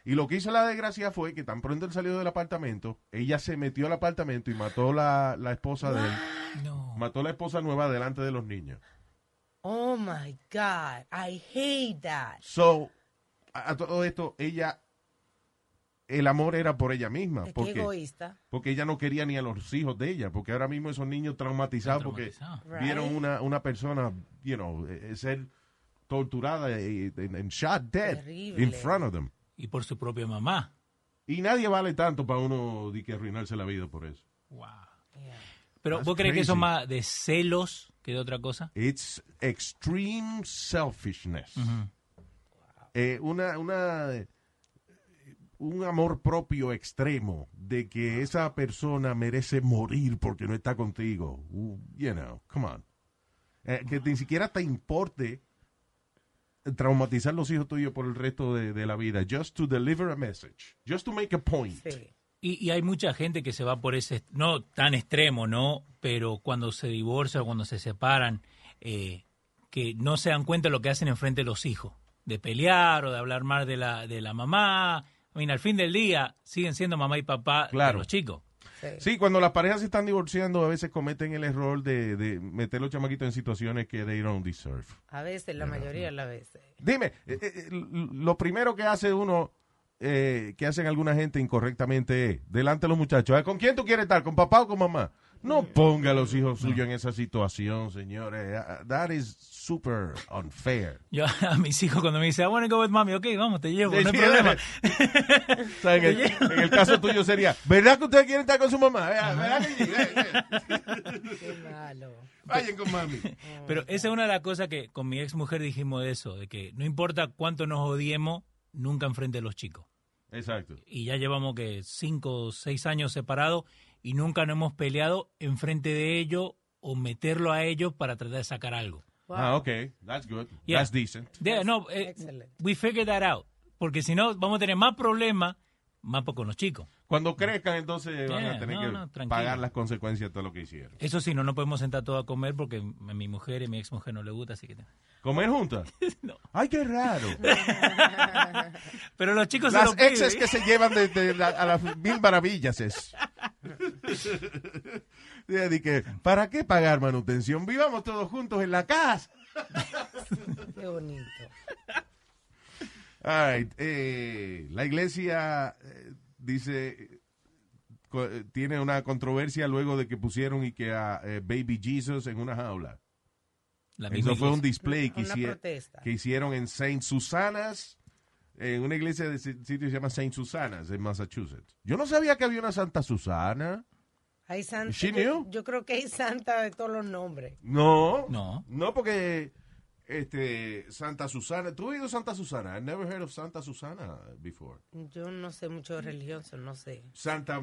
Y lo que hizo la desgracia fue que tan pronto él salió del apartamento, ella se metió al apartamento y mató la, la esposa de él. Mató la esposa nueva delante de los niños. Oh my God, I hate that. So, a, a todo esto, ella, el amor era por ella misma. Qué Porque, egoísta. porque ella no quería ni a los hijos de ella, porque ahora mismo esos niños traumatizados porque Right. vieron una, una persona, you know, eh, ser torturada y and shot dead Terrible. in front of them. Y por su propia mamá. Y nadie vale tanto para uno de que arruinarse la vida por eso. Pero That's ¿vos crees que eso es más de celos que de otra cosa? It's extreme selfishness. Eh, una, una, un amor propio extremo de que esa persona merece morir porque no está contigo. Uh, you know, come on. Eh, que ni siquiera te importe traumatizar los hijos tuyos por el resto de, de la vida. Just to deliver a message. Just to make a point. Y, y hay mucha gente que se va por ese, no tan extremo, ¿no? Pero cuando se divorcian o cuando se separan, eh, que no se dan cuenta de lo que hacen enfrente de los hijos. De pelear o de hablar mal de la, de la mamá. I mean, al fin del día siguen siendo mamá y papá Claro. de los chicos. Sí, cuando las parejas se están divorciando, a veces cometen el error de, de meter los chamaquitos en situaciones que they don't deserve. A veces, la mayoría de las veces. Dime, eh, eh, l- lo primero que hace uno, eh, que hacen alguna gente incorrectamente es, delante de los muchachos, "Ah, ¿con quién tú quieres estar? ¿Con papá o con mamá? No ponga a los hijos suyos en esa situación, señores. Ah, That is super unfair. Yo a mis hijos cuando me dicen, I want to go with mommy, ok, vamos, te llevo, no hay Sí, problema. O sea, en, el, en el caso tuyo sería, ¿verdad que ustedes quieren estar con su mamá? Vea, ¿Verdad que sí? Qué malo. Vayan con mami. Pero esa es una de las cosas que con mi ex mujer dijimos eso, de que no importa cuánto nos odiemos, nunca enfrente de los chicos. Exacto. Y ya llevamos que cinco o seis años separados y nunca nos hemos peleado enfrente de ellos o meterlo a ellos para tratar de sacar algo. Ah, ok. That's good. Yeah. That's decent. Yeah, no, eh, we figured that out. Porque si no, vamos a tener más problemas, más con los chicos. Cuando crezcan, entonces van a tener no, que no, pagar las consecuencias de todo lo que hicieron. Eso sí, no nos podemos sentar todos a comer porque a mi mujer y mi ex mujer no le gusta, así que... ¿Comer juntas? Ay, qué raro. Pero los chicos se Las lo piden. exes que se llevan de, de la- a las mil maravillas es. De que, ¿Para qué pagar manutención? Vivamos todos juntos en la casa. Qué bonito. All right, eh, la iglesia eh, dice eh, tiene una controversia luego de que pusieron y que a eh, Baby Jesus en una jaula. La misma Eso fue un display que, Una hicie- protesta. que hicieron en Saint Susanas, en una iglesia de ese sitio que se llama Saint Susanas, en Massachusetts. Yo no sabía que había una Santa Susana. Hay santa, yo, knew? yo creo que hay santa de todos los nombres. No. No. No, porque este Santa Susana. ¿Tú has oído Santa Susana? I've never heard of Santa Susana before. Yo no sé mucho de religión, so no sé. Santa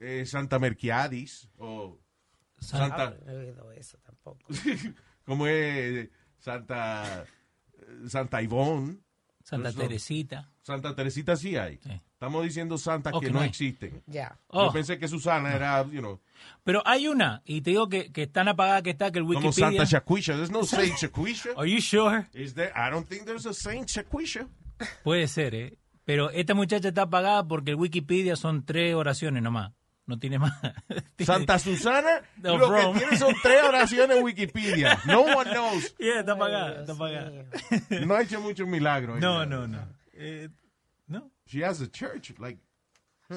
eh, Santa Merquiadis o Santa Ah, no he oído eso tampoco. como es Santa eh, Santa Ivonne Santa Eso- Teresita. Santa Teresita sí hay. Estamos diciendo santas Oh, que no existen. Ya. Yo Oh. pensé que Susana era, you know, Pero hay una, y te digo que, que tan apagada que está que el como Wikipedia... Santa Shaquisha. There's no Saint Shaquisha. Are you sure? Is there? I don't think there's a Saint Shaquisha. Puede ser, ¿eh? Pero esta muchacha está apagada porque el Wikipedia son tres oraciones nomás. No tiene más. Santa Susana, No, lo bro. que tiene son tres oraciones en Wikipedia. No one knows. Yeah, está apagada, está apagada. No ha hecho muchos milagros. No, no, no. Eh, no. She has a church, like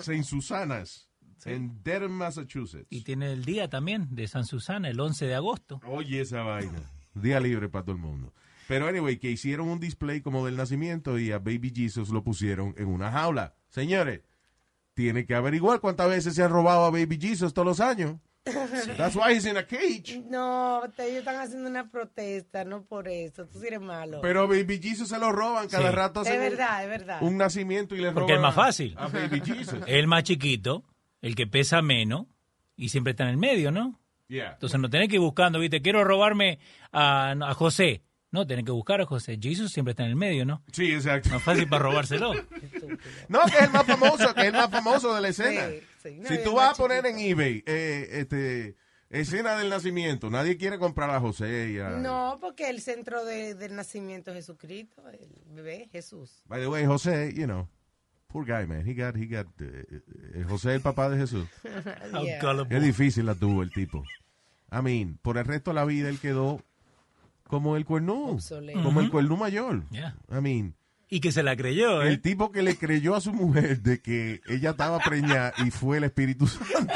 Saint Susanas, in Dedham, Massachusetts. Y tiene el día también de San Susana, el 11 de agosto. Oye, esa vaina. Día libre para todo el mundo. Pero, anyway, que hicieron un display como del nacimiento y a Baby Jesus lo pusieron en una jaula. Señores, tiene que averiguar cuántas veces se han robado a Baby Jesus todos los años. That's why he's in a cage. No, te- ellos están haciendo una protesta, no por eso. Tú sí eres malo. Pero Baby Jesus se lo roban cada Sí. rato. es verdad, es verdad. Un nacimiento y le Porque es roban más fácil. A Baby Jesus. El más chiquito, el que pesa menos y siempre está en el medio, ¿no? Yeah. Entonces no tenés que ir buscando, ¿viste? Quiero robarme a, a José. No, tenés que buscar a José. Jesus siempre está en el medio, ¿no? Sí, exacto. Más fácil para robárselo. No, que es el más famoso, que es el más famoso de la escena. Sí, sí. No, si tú vas a poner en eBay eh, este, escena del nacimiento, nadie quiere comprar a José y a... No, porque el centro de- del nacimiento es Jesucristo, el bebé Jesús. By the way, José, you know, Poor guy, man. He got, he got, eh, eh, José el papá de Jesús. Yeah. Qué difícil la tuvo el tipo. I mean, por el resto de la vida él quedó como el cuernú. Obsoleto. Como el Ujú. cuernú mayor. Yeah. I mean, Y que se la creyó, ¿eh? el tipo que le creyó a su mujer de que ella estaba preñada y fue el Espíritu Santo.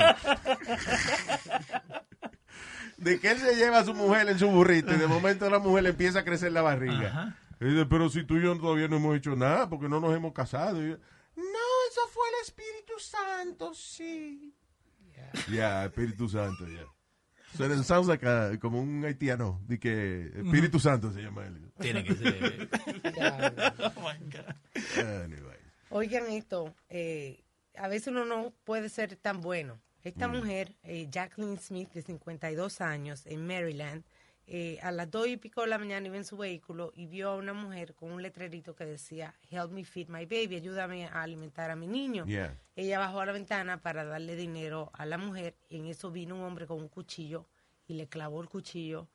De que él se lleva a su mujer en su burrito y de momento la mujer le empieza a crecer la barriga. Ajá. Y dice, pero si tú y yo todavía no hemos hecho nada porque no nos hemos casado. Y yo, no, eso fue el Espíritu Santo, sí. Ya, Espíritu Santo, ya. So it sounds like a- como un haitiano, de que Espíritu Santo se llama él. Tiene que ser. Diablo. oh my God. Anyway. Oigan esto, eh, a veces uno no puede ser tan bueno. Esta Mm. mujer, eh, Jacqueline Smith, de 52 años, en Maryland, eh, a las dos y pico de la mañana iba en su vehículo y vio a una mujer con un letrerito que decía, Help me feed my baby, ayúdame a alimentar a mi niño. Yeah. Ella bajó a la ventana para darle dinero a la mujer y en eso vino un hombre con un cuchillo y le clavó el cuchillo.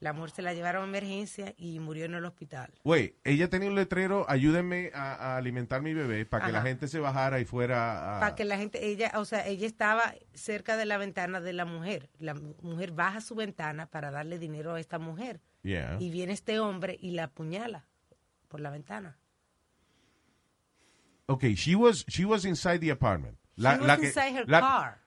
La mujer se la llevaron a emergencia y murió en el hospital. Güey, ella tenía un letrero, ayúdenme a, a alimentar mi bebé para que Ajá. la gente se bajara y fuera a... Para que la gente, ella, o sea, ella estaba cerca de la ventana de la mujer. La mu- mujer baja su ventana para darle dinero a esta mujer. Yeah. Y viene este hombre y la apuñala por la ventana. Okay, she was, she was inside the apartment. La- She was la que- inside her la- car.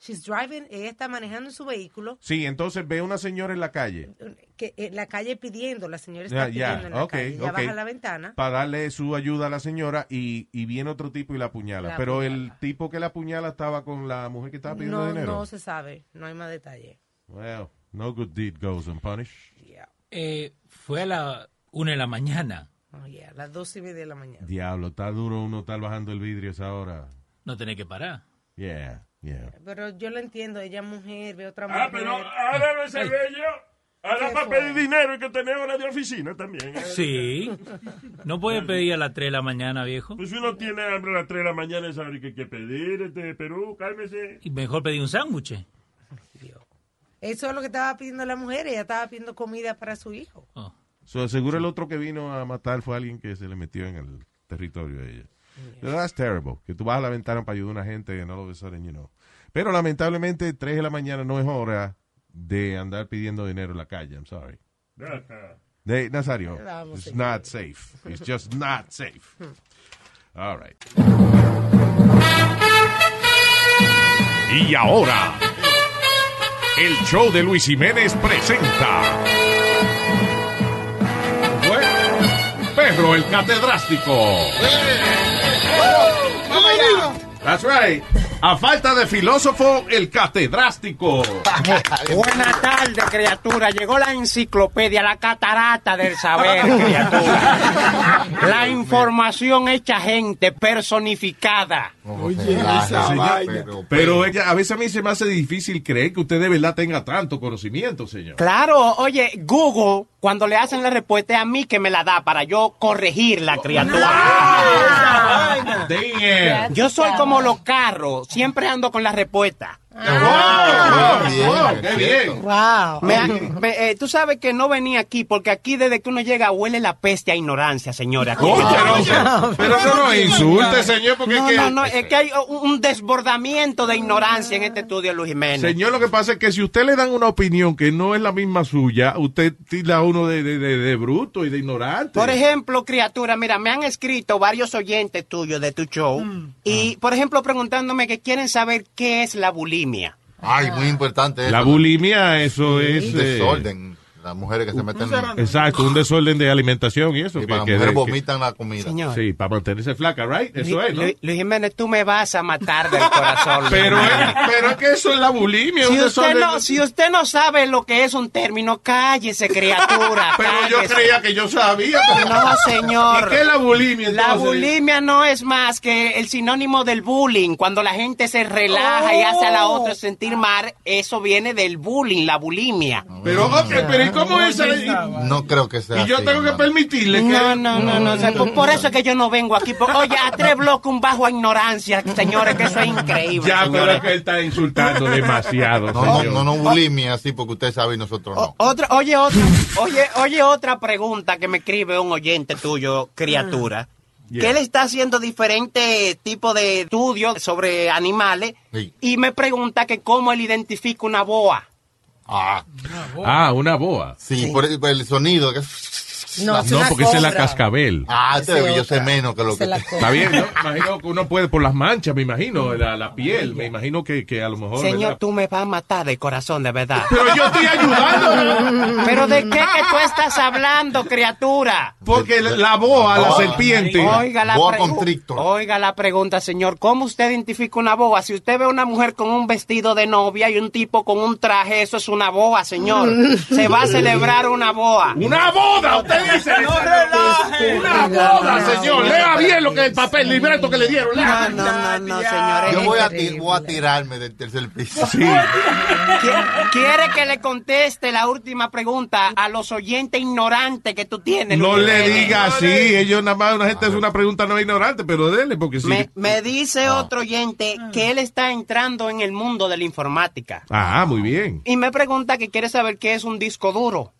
She's driving, ella está manejando en su vehículo, Sí, entonces ve una señora en la calle que en la calle pidiendo, la señora está ya, pidiendo en la ok, calle. Ella ok. baja la ventana. para darle su ayuda a la señora y, y viene otro tipo y la apuñala. La Pero el tipo que la apuñala estaba con la mujer que estaba pidiendo No, dinero. no se sabe, no hay más detalle. Well, no good deed goes unpunished. Eh, fue a la una de la mañana. Oh, yeah, las dos y media de la mañana. Diablo, está duro uno estar bajando el vidrio a esa hora. No tenés que parar. Yeah, yeah. Pero yo lo entiendo, ella es mujer, ve otra Ah, mujer. pero ahora no se ve yo. Ahora ¿Qué para fue? pedir dinero hay que tener hora de oficina también. ¿eh? Sí. No puede pedir a las 3 de la mañana, viejo. Pues si uno tiene hambre a las 3 de la mañana, es saber que hay que pedir, este Perú, cálmese. Y mejor pedir un sándwich. Eso es lo que estaba pidiendo la mujer, ella estaba pidiendo comida para su hijo. So, seguro el otro que vino a matar fue alguien que se le metió en el territorio de ella. Pero That's terrible. Que tú vas a la ventana para ayudar a una gente que no lo ves you know. Pero lamentablemente, 3 de la mañana no es hora de andar pidiendo dinero en la calle. I'm sorry. De, Nazario, Vamos, it's señor. not safe. It's just not safe. All right. Y ahora, el show de Luis Jiménez presenta. Pedro el Catedrástico. That's right. A falta de filósofo, el catedrástico. Buenas tardes, criatura. Llegó la enciclopedia, la catarata del saber, criatura. La información hecha gente, personificada. Oye, pero, pero ella, a veces a mí se me hace difícil creer que usted de verdad tenga tanto conocimiento, señor. Claro, oye, Google, cuando le hacen la respuesta, es a mí que me la da para yo corregir la criatura. Damn. Yo soy como los carros, siempre ando con la respuesta. Qué bien. Wow. Me- me- eh, tú sabes que no venía aquí porque aquí desde que uno llega huele la peste a ignorancia, señora. Oh, pero- pero no nos insulte, señor, porque no, es que- no, no, es que hay un desbordamiento de ignorancia en este estudio, Luis Jiménez. Señor, lo que pasa es que si usted le dan una opinión que no es la misma suya, usted tira a uno de, de, de- de bruto y de ignorante. Por ejemplo, criatura, mira, me han escrito varios oyentes tuyos de tu show y, por ejemplo, preguntándome que quieren saber qué es la bulimia. Ay, muy importante La eso. bulimia, eso es... Un eh, desorden. Las mujeres que se meten... Exacto, un desorden de alimentación y eso. Que- para las que- mujeres que- vomitan la comida. Señor. Sí, para mantenerse flaca, right? Eso Lu- es, ¿no? Lu- Luis Jiménez, tú me vas a matar del corazón. Luis Pero es, pero es que eso es la bulimia, Si un usted, no, si usted no sabe lo que es un término, cállese, criatura. Pero yo creía que yo sabía. pero- No, señor. ¿Y qué es la bulimia La bulimia no es más que el sinónimo del bullying. Cuando la gente se relaja y hace a la otra sentir mal, eso viene del bullying, la bulimia. Pero, ok, pero ¿y cómo es? No creo que sea y yo así, tengo que permitirle que... No, no, no, no. o sea, por, por eso es que yo no vengo aquí. por- oye, a tres bloques un bajo a ignorancia, señores, que eso es increíble. Ya, pero es que él está insultando demasiado, No, no, señor. no, no bulimia así porque usted sabe y nosotros no. Otra, oye, otra, oye, oye, otra pregunta que me escribe un oyente tuyo, criatura. Yeah. que él está haciendo diferentes tipos de estudios sobre animales y me pregunta que cómo él identifica una boa. Ah, Ah, una boa. sí, Por, el, por el sonido. Que- No, porque esa es la cascabel. Ah, este Esa es yo sé otra. menos que lo que... Está bien, ¿no? Imagino que uno puede por las manchas, me imagino, la, la piel, me imagino que, que a lo mejor... Señor, ¿verdad? tú me vas a matar de corazón, de verdad. Pero yo estoy ayudando. ¿Pero de qué que tú estás hablando, criatura? Porque la boa, la serpiente. Oiga la, Boa pregu- constrictor. Oiga la pregunta, señor. ¿Cómo usted identifica una boa? Si usted ve una mujer con un vestido de novia y un tipo con un traje, eso es una boa, señor. Se va a celebrar una boa. ¡Una boda! Usted dice. ¡Una boda, señor! Lea bien lo que el papel, el libreto que le dieron. lea. No, no, no, señor. Yo es voy a, voy tirarme del tercer piso. Sí. ¿Qui- ¿Quiere que le conteste la última pregunta a los oyentes ignorantes que tú tienes? No le diga así. Ellos nada más, una gente es una pregunta no ignorante, pero dele, porque sí. Me, me dice otro oyente que él está entrando en el mundo de la informática. Ah, muy bien. Y me pregunta que quiere saber qué es un disco duro.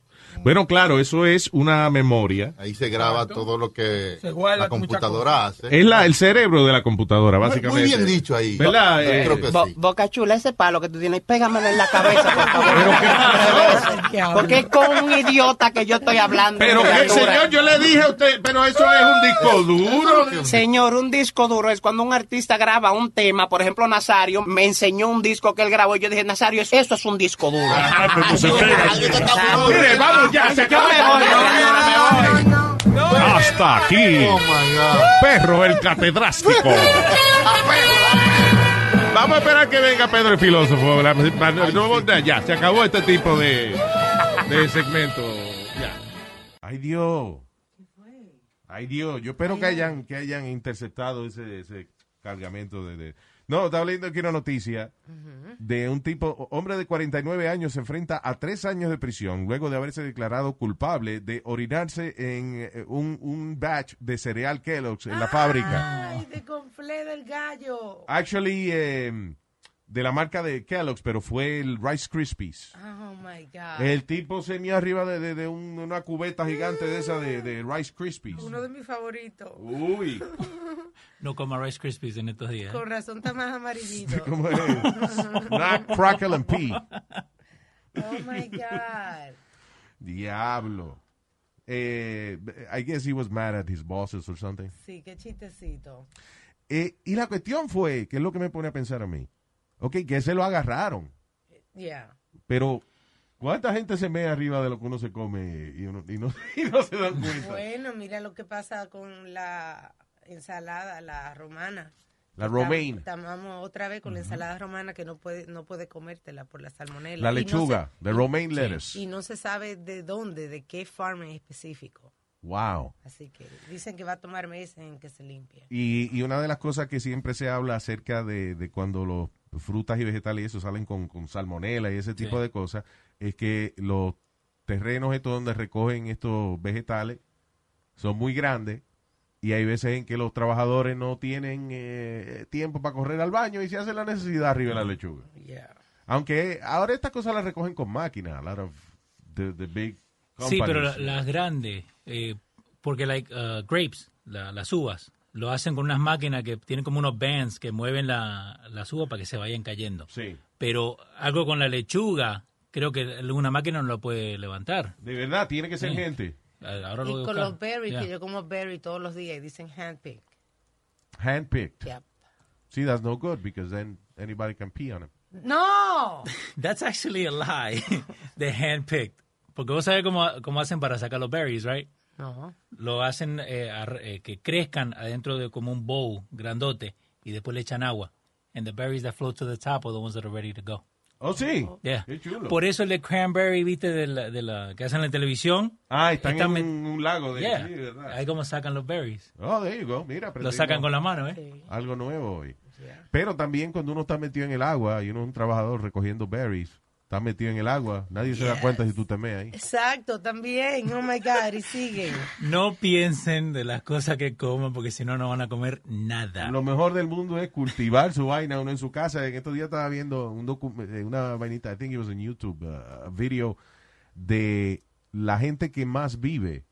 Bueno, claro, eso es una memoria. Ahí se graba todo lo que la computadora hace. Es la, el cerebro de la computadora, básicamente. muy bien dicho ahí. ¿Verdad? Yo Eh, creo que Bo- sí. Boca chula, ese palo que tú tienes, pégamelo en la cabeza, por favor. Porque es con un idiota que yo estoy hablando. Pero que, señor, yo le dije a usted, pero eso es un disco duro. Señor, un disco duro es cuando un artista graba un tema, por ejemplo, Nazario me enseñó un disco que él grabó y yo dije, Nazario, eso es un disco duro. Ah, pues, Exacto. Mire, vamos ya, se acabó. Yo me voy, no, no, me voy. Hasta aquí. Oh my God. Perro el catedrástico. Vamos a esperar que venga Pedro el filósofo. Ya, se acabó este tipo de, de segmento. Ya. Ay Dios. Ay Dios. Yo espero que hayan, que hayan interceptado ese, ese cargamento de, de- No, estaba leyendo aquí una noticia de un tipo, hombre de 49 años se enfrenta a tres años de prisión luego de haberse declarado culpable de orinarse en eh, un, un batch de cereal Kellogg's en la fábrica. Ay, de conflé del gallo. Actually, eh, de la marca de Kellogg's, pero fue el Rice Krispies. Oh my God. El tipo se meó arriba de, de- de un- una cubeta gigante de esa de, de Rice Krispies. Uno de mis favoritos. Uy, No coma Rice Krispies en estos días. Con razón está más amarillito. ¿cómo es? Not crackle and pea. Oh my God. Diablo. Eh, I guess he was mad at his bosses or something. Sí, qué chistecito. Eh, y la cuestión fue, que es lo que me pone a pensar a mí. Ok, que se lo agarraron. Yeah. Pero, ¿cuánta gente se mea arriba de lo que uno se come y, uno- y no, y no se dan cuenta? Bueno, mira lo que pasa con la ensalada, la romana. La romaine. Estamos otra vez con la ensalada romana que no puede no puede comértela por la salmonela. La lechuga, the romaine lettuce. Y no se sabe de dónde, de qué farm en específico. Wow. Así que dicen que va a tomar meses en que se limpie. Y, y una de las cosas que siempre se habla acerca de, de cuando los frutas y vegetales y eso salen con, con salmonela y ese tipo Sí. de cosas, es que los terrenos estos donde recogen estos vegetales son muy grandes y hay veces en que los trabajadores no tienen eh, tiempo para correr al baño y se hace la necesidad arriba de la lechuga. Yeah. Aunque ahora estas cosas las recogen con máquina, a lot of the, the big Sí, pero la- companies. las grandes, eh, porque like uh, grapes, la- las uvas, lo hacen con unas máquinas que tienen como unos bands que mueven la, las uvas para que se vayan cayendo. Sí. Pero algo con la lechuga, creo que una máquina no lo puede levantar. De verdad, tiene que ser Sí. gente. Ahora lo Y a con los berries, Yeah. que yo como berry todos los días y dicen handpick. Handpicked. Yep. See, that's no good because then anybody can pee on them. No. That's actually a lie. De handpicked. Porque vos sabés cómo, cómo hacen para sacar los berries, right? No. Lo hacen eh, eh, que crezcan adentro de como un bowl grandote y después le echan agua. And the berries that float to the top are the ones that are ready to go. Oh, sí. Yeah. Qué chulo. Por eso el de cranberry, viste, de la, de la que hacen en la televisión. Ah, están en un, un lago de Yeah. sí, ¿verdad? Ahí como sacan los berries. Oh, there you go. Mira, Lo sacan con la mano, ¿eh? Algo nuevo hoy. Pero también cuando uno está metido en el agua y uno es un trabajador recogiendo berries, está metido en el agua, nadie se da cuenta si tú te meas ahí. Exacto, también. Oh my God, y siguen. No piensen de las cosas que coman porque si no, no van a comer nada. Lo mejor del mundo es cultivar su vaina uno en su casa. En estos días estaba viendo un eh, una vainita, I think it was en YouTube, uh, a video de la gente que más vive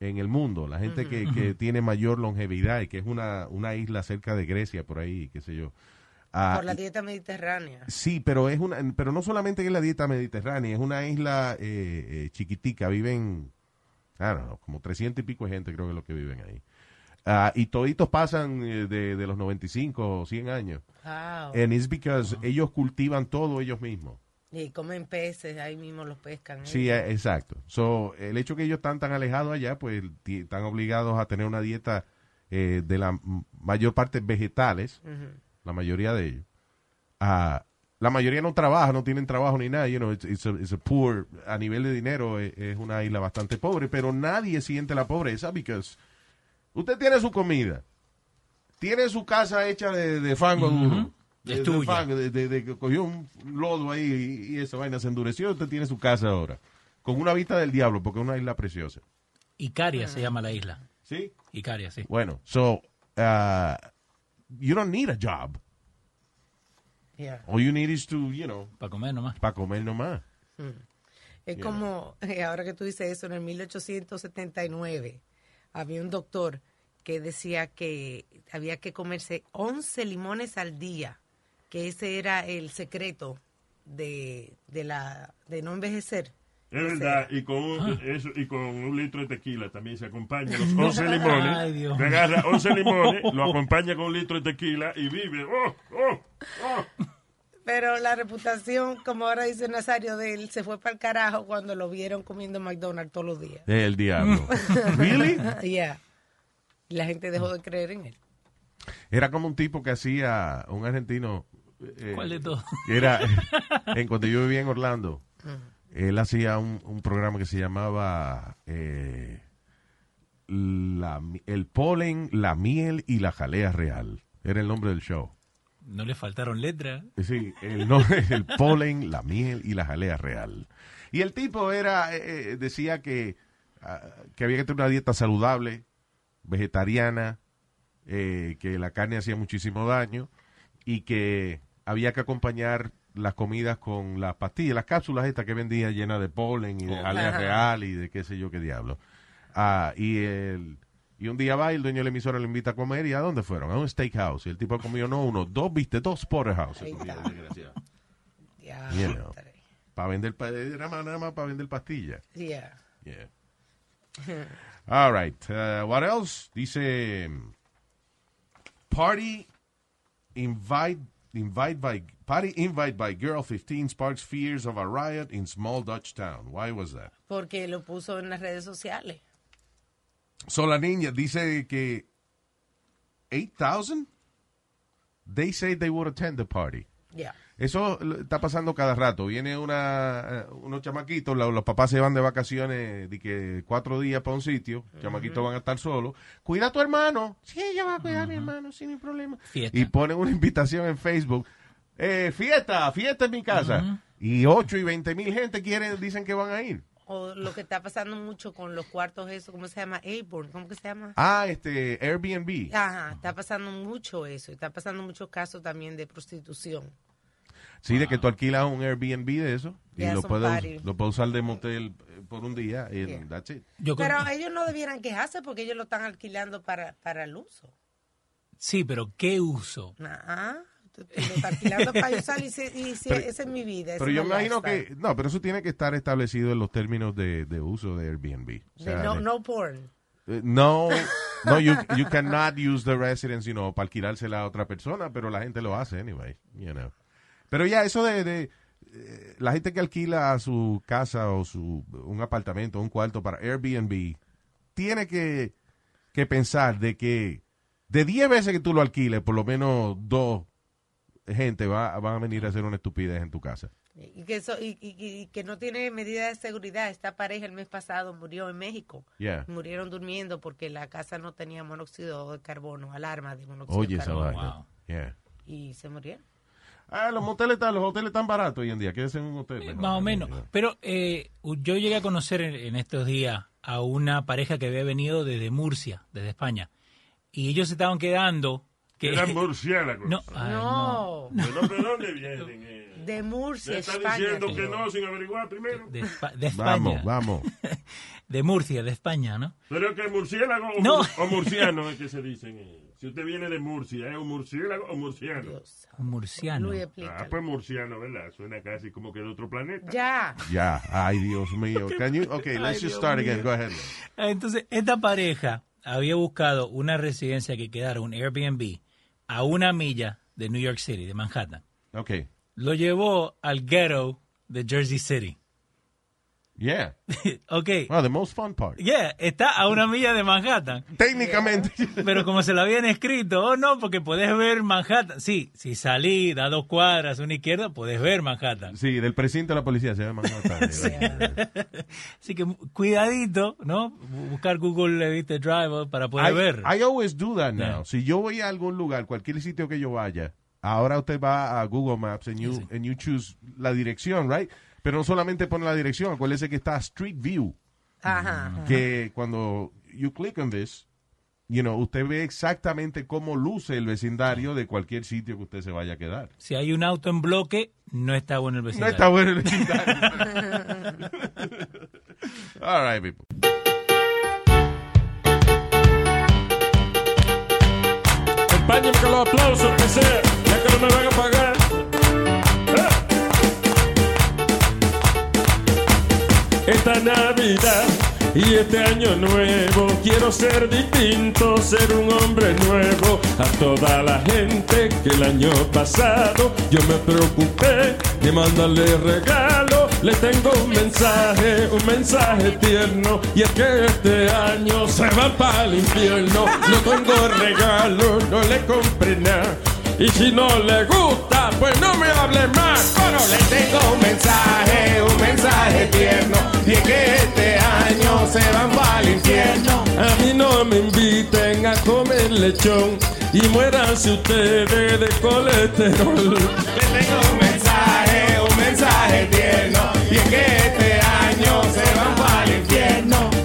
en el mundo, la gente que, que tiene mayor longevidad y que es una, una isla cerca de Grecia, por ahí, qué sé yo. Ah, Por la dieta mediterránea. Sí, pero es una, pero no solamente es la dieta mediterránea, es una isla eh, eh, chiquitica, viven, know, como 300 y pico de gente creo que es lo que viven ahí. Ah, y toditos pasan eh, de, de los 95 o 100 años. Wow. And it's because ellos cultivan todo ellos mismos. Y comen peces, ahí mismo los pescan. Sí, eh, exacto. So, el hecho que ellos están tan alejados allá, pues están obligados a tener una dieta eh, de la mayor parte vegetales, Ujú. La mayoría de ellos. Ah, la mayoría no trabaja, no tienen trabajo ni nada, you know, it's, it's a, it's a poor, a nivel de dinero eh, es, una isla bastante pobre, pero nadie siente la pobreza because usted tiene su comida, tiene su casa hecha de, de fango duro, Es de, tuya. fango, de, de- de que cogió un lodo ahí y, y esa vaina se endureció, usted tiene su casa ahora, con una vista del diablo, porque es una isla preciosa. Icaria se llama la isla. ¿Sí? Icaria, sí. Bueno, so, uh, you don't need a job. Yeah. All you need is to, you know, Para comer nomás. para comer nomás. Mm. Es Yeah. como, ahora que tú dices eso, en el 1879 había un doctor que decía que había que comerse 11 limones al día, que ese era el secreto de, de, la, de no envejecer. Es verdad, y con, un, Ah. eso, y con un litro de tequila también se acompaña los 11 limones. Ay, Dios agarra 11 limones, lo acompaña con un litro de tequila y vive. ¡Oh, oh, oh! Pero la reputación, como ahora dice Nazario, de él se fue para el carajo cuando lo vieron comiendo McDonald's todos los días. El diablo. ¿Really? Yeah. Y la gente dejó de creer en él. Era como un tipo que hacía, un argentino. eh, ¿Cuál de todos? Era, en cuando yo vivía en Orlando, él hacía un, un programa que se llamaba eh, la, El polen, la miel y la jalea real. Era el nombre del show. No le faltaron letras. Sí, el, polen, la miel y la jalea real. Y el tipo era, eh, eh, decía que, ah, que había que tener una dieta saludable, vegetariana, eh, que la carne hacía muchísimo daño y que había que acompañar las comidas con las pastillas, las cápsulas estas que vendía llenas de polen y de Oh. Ajá. real y de qué sé yo qué diablo. Ah, y el, y un día va y el dueño de la emisora le invita a comer y ¿a dónde fueron? A un steakhouse. Y el tipo comió no uno, dos, viste, dos porterhouse. You know, para vender, era más- nada más para vender pastillas. Yeah. Yeah. All right. Uh, what else? Dice party invite invite by party invite by girl 15 sparks fears of a riot in small Dutch town. Why was that? Porque lo puso en las redes sociales. So la niña dice que 8000 they say they would attend the party. Yeah. Eso está pasando cada rato. Viene una, eh, unos chamaquitos, los papás se van de vacaciones de que cuatro días para un sitio, chamaquitos van a estar solos. Cuida a tu hermano. Sí, ella va a cuidar a mi hermano sin problema. Fiesta. Y ponen una invitación en Facebook. Eh, fiesta, fiesta en mi casa. Y 8 y 20 mil gente quieren, dicen que van a ir. O lo que está pasando mucho con los cuartos, eso, ¿cómo se llama? Airborne, ¿cómo que se llama? Ah, este, Airbnb. Ajá, está pasando mucho eso. y Está pasando muchos casos también de prostitución. Sí, de que tú alquilas un Airbnb de eso y Yeah, lo puedes, lo puedes usar de motel eh, por un día y Yeah. that's it. Pero ellos no debieran quejarse porque ellos lo están alquilando para, para el uso. Sí, pero ¿qué uso? Ah, tú- tú lo estás alquilando para usar y, si, y Pero- esa es mi vida. Pero yo me imagino que, no, pero eso tiene que estar establecido en los términos de, de uso de Airbnb. O sea, no, de- no porn. eh, no, no, you, you cannot use the residence, you know, para alquilársela a otra persona, pero la gente lo hace anyway, you know. Pero ya eso de, de, eh, la gente que alquila su casa o su un apartamento, un cuarto para Airbnb, tiene que, que pensar de que de 10 veces que tú lo alquiles, por lo menos dos gente va, van a venir a hacer una estupidez en tu casa. Y que, eso, y, y- y que no tiene medidas de seguridad. Esta pareja el mes pasado murió en México. Yeah. Murieron durmiendo porque la casa no tenía monóxido de carbono, alarma de monóxido Oye, de carbono. Yeah. Y se murieron. Ah, los moteles están, los hoteles están baratos hoy en día. Quédese en un hotel. mejor. Más o menos. Pero eh, yo llegué a conocer en, en estos días a una pareja que había venido desde Murcia, desde España. Y ellos se estaban quedando... Que, Eran murciélagos. No, ay, No. ¿De dónde, de dónde vienen? eh? De Murcia, Me está España. diciendo que no sin averiguar primero. De, Espa- de España. Vamos, vamos. De Murcia, de España, ¿no? Pero que murciélago No. o murciano es que se dicen. eh. Si usted viene de Murcia, ¿es un murciélago o murciano? Un murciano. Luis, Ah, pues murciano, ¿verdad? Suena casi como que de otro planeta. Ya. Ya, ay Dios mío. Can you, okay, let's just start again. Go ahead. Entonces, esta pareja había buscado una residencia que quedara, un Airbnb, a una milla de New York City, de Manhattan. Okay. Lo llevó al ghetto de Jersey City. Yeah. ok. Well, the most fun part. Yeah, está a una milla de Manhattan. Técnicamente. Pero como se lo habían escrito, oh no, porque puedes ver Manhattan. Sí, si salí, da dos cuadras, una izquierda, puedes ver Manhattan. Sí, del precinto de la policía se llama Manhattan. Así que cuidadito, ¿no? Buscar Google ¿viste? Drive para poder I, ver. I always do that now. Yeah. Si yo voy a algún lugar, cualquier sitio que yo vaya, ahora usted va a Google Maps and you, and you choose la dirección, right? Pero no solamente pone la dirección, acuérdese que está Street View, Ajá. ajá. que cuando you click on this, you know, usted ve exactamente cómo luce el vecindario de cualquier sitio que usted se vaya a quedar. Si hay un auto en bloque, no está bueno el No vecindario. está bueno el vecindario. All right, people. Acompáñenme con los aplausos, que sea, ya que no me van a pagar. Esta Navidad y este año nuevo quiero ser distinto, ser un hombre nuevo. A toda la gente que el año pasado yo me preocupé de mandarle regalo. Le tengo un mensaje, un mensaje tierno. Y es que este año se va para el infierno. No tengo regalo, no le compré nada. Y si no le gusta, pues no me hable más. Pero le tengo un mensaje, un mensaje tierno. Y es que este año se van para el infierno. A mí no me inviten a comer lechón. Y muéranse ustedes de colesterol. Le tengo un mensaje, un mensaje tierno. Y es que este año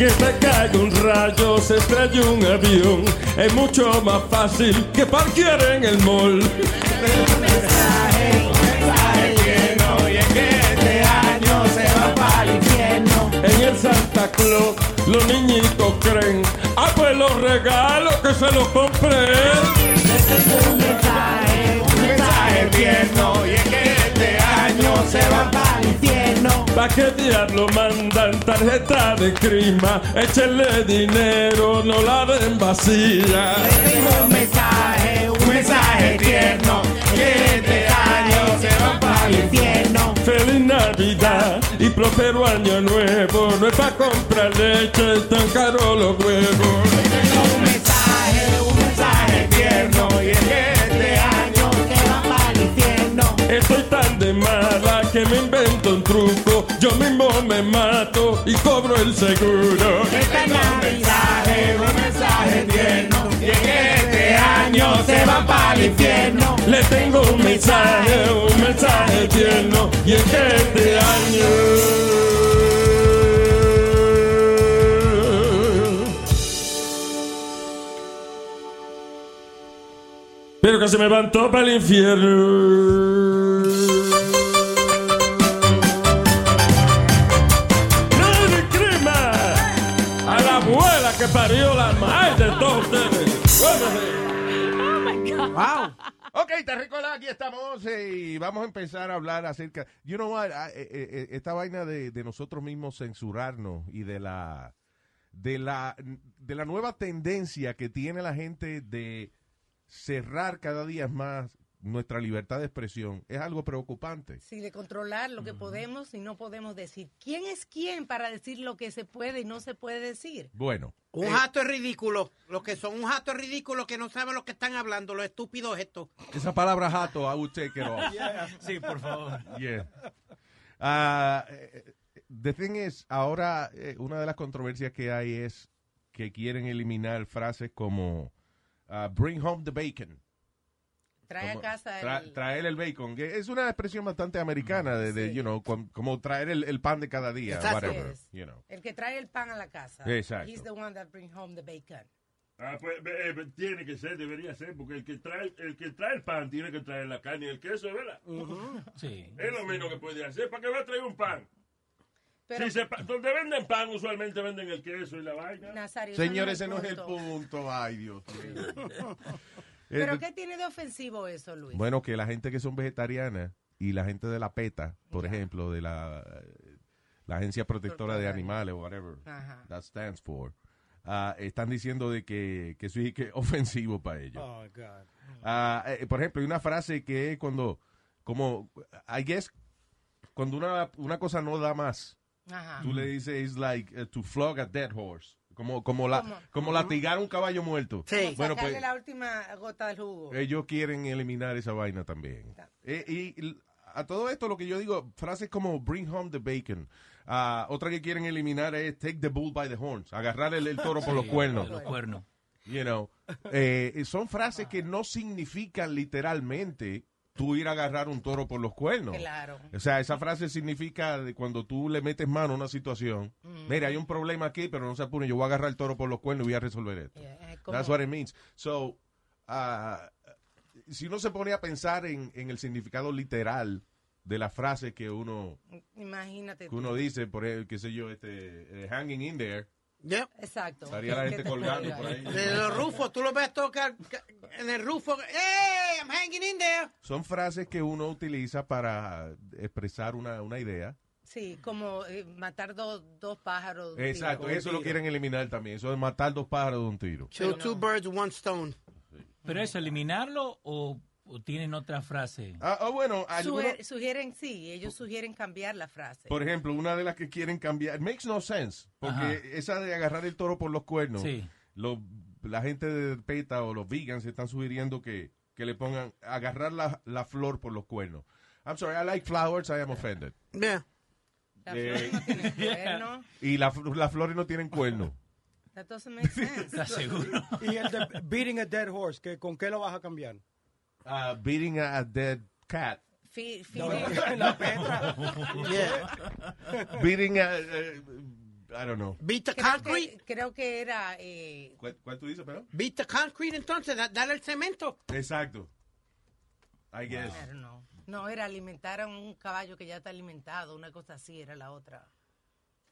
Que se caiga un rayo, se estrella un avión. Es mucho más fácil que parquear en el mall. Un mensaje, un mensaje tierno. Y es que este año se va para el. En el Santa Claus, los niñitos creen. Ah, pues los regalos que se los compré. Un mensaje, un mensaje tierno. Y es que infierno. ¿Pa' qué diablo mandan tarjeta de crima? Échenle dinero, no la den vacía. un mensaje, un mensaje tierno. Que este año se va para el infierno. Feliz Navidad y próspero año nuevo. No es para comprar leche, tan caro los huevos. Un mensaje, un mensaje tierno. Y es que Estoy tan de mala que me invento un truco. Yo mismo me mato y cobro el seguro. Este es un mensaje, un mensaje tierno. Y es que este año se va para el infierno. Se me van todos para el infierno. ¡Merry Christmas! A la abuela que parió la madre de todos ustedes. Wow. Ok, te recuerda, aquí estamos eh, y vamos a empezar a hablar acerca. You know what? Ah, eh, eh, eh, esta vaina de, de nosotros mismos censurarnos y de la de la de la nueva tendencia que tiene la gente de cerrar cada día más nuestra libertad de expresión es algo preocupante. Sí, de controlar lo que podemos y no podemos decir. ¿Quién es quién para decir lo que se puede y no se puede decir? Bueno, Un eh, jato es ridículo. Los que son un jato es ridículo que no saben lo que están hablando, los estúpidos estos. esa palabra jato, I would take it off. Sí, por favor. Yeah. Ah, eh, the thing is, ahora eh, una de las controversias que hay es que quieren eliminar frases como ah, bring home the bacon. Trae a casa tra- el... traer el bacon, que es una expresión bastante americana de, de, you know, com- como traer el, el pan de cada día, Exacto. whatever, you know. El que trae el pan a la casa. Exacto. He's the one that bring home the bacon. Ah, pues eh, eh, tiene que ser, debería ser, porque el que trae el que trae el pan tiene que traer la carne y el queso, ¿verdad? Sí. Es lo menos que puede hacer. ¿Para qué va a traer un pan? Pero- Si se pa- donde venden pan, usualmente venden el queso y la vaina. Nazario, eso Señor, no ese no es el punto. Ay, Dios mío. ¿Pero Eh, qué tiene de ofensivo eso, Luis? Bueno, que la gente que son vegetarianas y la gente de la PETA, por ejemplo, de la, la Agencia Protectora de Animales, whatever Ajá. that stands for, ah, están diciendo de que, que eso es que ofensivo para ellos. Oh, God. Eh, por ejemplo, hay una frase que es cuando, como, I guess, cuando una, una cosa no da más, Ajá. tú le dices, it's like uh, to flog a dead horse. Como, como, la, ¿Cómo? como latigar a un caballo muerto. Como Bueno, pues, la última gota del jugo. ellos quieren eliminar esa vaina también. Eh, y a todo esto lo que yo digo, frases como bring home the bacon. Ah, otra que quieren eliminar es take the bull by the horns, agarrar el, el toro por los Sí, cuernos. Los cuernos. You know, eh, son frases que no significan literalmente tú ir a agarrar un toro por los cuernos. Claro. O sea, esa frase significa de cuando tú le metes mano a una situación. Mm. Mira, hay un problema aquí, pero no se apure, yo voy a agarrar el toro por los cuernos y voy a resolver esto. That's what it means. So, ah, si uno se pone a pensar en, en el significado literal de la frase que uno, Imagínate. que tú. uno dice, por ejemplo, qué sé yo, este, eh, hanging in there, Exacto. estaría la gente te colgando por ahí. De los rufos, tú lo ves tocar en el rufo. ¡Hey, I'm hanging in there! Son frases que uno utiliza para expresar una, una idea. Sí, como eh, matar dos dos pájaros. de un Exacto, tiro. eso lo quieren eliminar también. Eso de matar dos pájaros de un tiro. Kill two birds, one stone. ¿Pero eso, eliminarlo o, o tienen otra frase? Ah, ah, bueno, algunos- sugieren, sí, ellos sugieren cambiar la frase. Por ejemplo, una de las que quieren cambiar, makes no sense, porque Ajá. esa de agarrar el toro por los cuernos, Sí. lo- la gente de PETA o los vegans están sugiriendo que, que le pongan agarrar la, la flor por los cuernos. I'm sorry, I like flowers, I am offended. Yeah. La Eh, flor no tiene cuerno. Y la, las flores no tienen cuerno. That doesn't make sense. ¿Estás seguro? Y el de beating a dead horse, que, ¿con qué lo vas a cambiar? Uh, beating a, a dead cat. No, feeding- la Petra. Beating a, eh, I don't know. Beat the creo, concrete. que, creo que era eh, ¿Cuál, cuál tú dices, pero? Beat the concrete, entonces, da- dale el cemento. Exacto. I guess. I don't know. No, era alimentar a un caballo que ya está alimentado, una cosa así era la otra.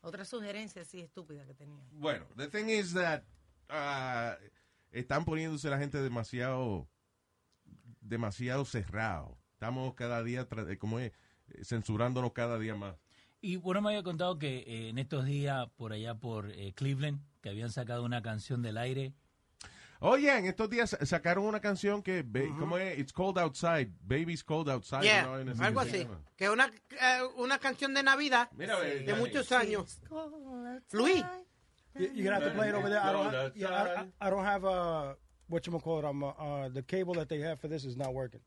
Otra sugerencia así estúpida que tenía. Bueno, the thing is that uh, están poniéndose la gente demasiado demasiado cerrado. Estamos cada día, tra- eh, como es, Eh, censurándonos cada día más. Y bueno, me había contado que eh, en estos días, por allá por eh, Cleveland, que habían sacado una canción del aire. Oye, en estos días sacaron una canción que, be- ¿cómo es? It's cold outside. Baby's cold outside. Yeah, ¿no? En algo así. Que es una, eh, una canción de Navidad Mira, ve, de muchos años. Luis. You, you're gonna have to play it over there. I don't, yeah, I, I, don't have uh, what you call it. I'm, uh, uh, the cable that they have for this is not working.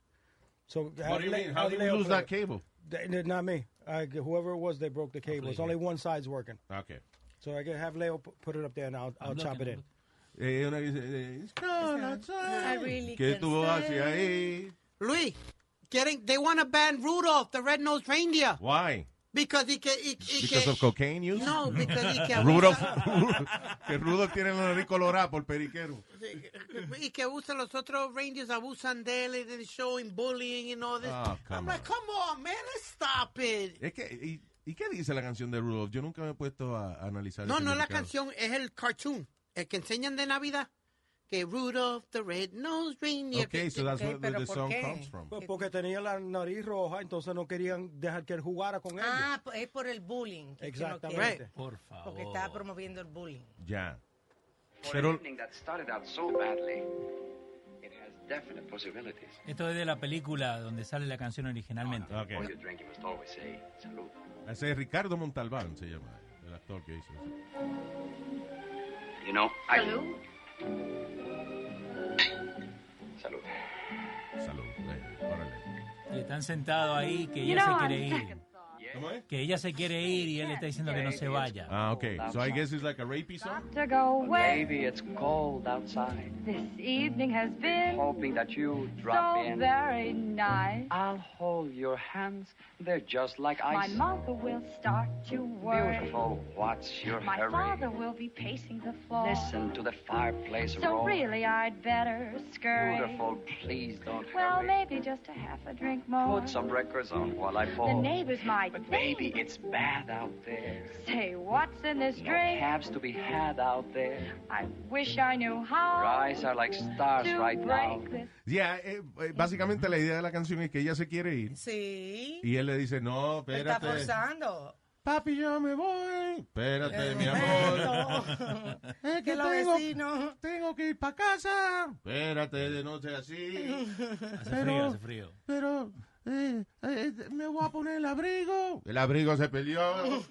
So how do you mean? How did you lose that cable? They, they- not me. I, whoever it was, they broke the cable. It's only one side's working. Okay. So I can have Leo pu- put it up there and I'll, I'll I'm chop it looking, in. Eh, una que dice, eh, It's cold I outside. really ¿Qué can tú haces say. ahí? Luis, quieren, they want to ban Rudolph, the red-nosed reindeer. Why? Because he he, he Because of cocaine use? No, because he can Rudolph, que Rudolph tiene la nariz colorada por periquero. y que usan los otros reindeers abusan de él and showing bullying and all this. Oh, I'm come like, come on, man, let's stop it. Es que, y, ¿y qué dice la canción de Rudolph? Yo nunca me he puesto a, a analizar No, no la canción, es el cartoon, el que enseñan de Navidad. Que Rudolph the red-nosed reindeer. Okay, so that's where the, pero the ¿por song qué? comes from. Pues porque tenía la nariz roja, entonces no querían dejar que él jugara con ellos. Ah, pues es por el bullying. Exactamente. Por favor. Porque estaba promoviendo el bullying. Ya. Pero-. Esto es de la película donde sale la canción originalmente. Ok. Before you drink, you must always say salud. Ese es Ricardo Montalbán, se llama, el actor que hizo eso. You know, I... Salud. Salud. eh, órale. Y están sentados ahí que ya se quiere ir. Second thought, ¿Cómo es? Que ella se quiere ir y él le está diciendo que no se vaya. Ah, okay. So I guess it's like a rapey song. to go away. Baby, it's cold outside. This evening has been Hoping that you drop so in. very nice. I'll hold your hands. They're just like ice. My mother will start to worry. Beautiful. What's your My hurry? father will be pacing the floor. Listen to the fireplace So roar. really, I'd better scurry. Beautiful. Please don't Well, hurry. maybe just a half a drink more. Put some records on while I fall. The neighbors might But baby, it's bad out there. say, "What's in this No drink?" cabs to be had out there. I wish I knew how. Your eyes are like stars to right now. this. Yeah, eh, eh, básicamente la idea de la canción es que ella se quiere ir Sí. y él le dice, no, Está espérate. forzando. Papi, yo me voy. Espérate, Eh, mi amor. Es que Que tengo, tengo que ir para casa. Espérate, de noche así. Hace Pero- frío, hace frío. Pero eh, eh, me voy a poner el abrigo. El abrigo se perdió.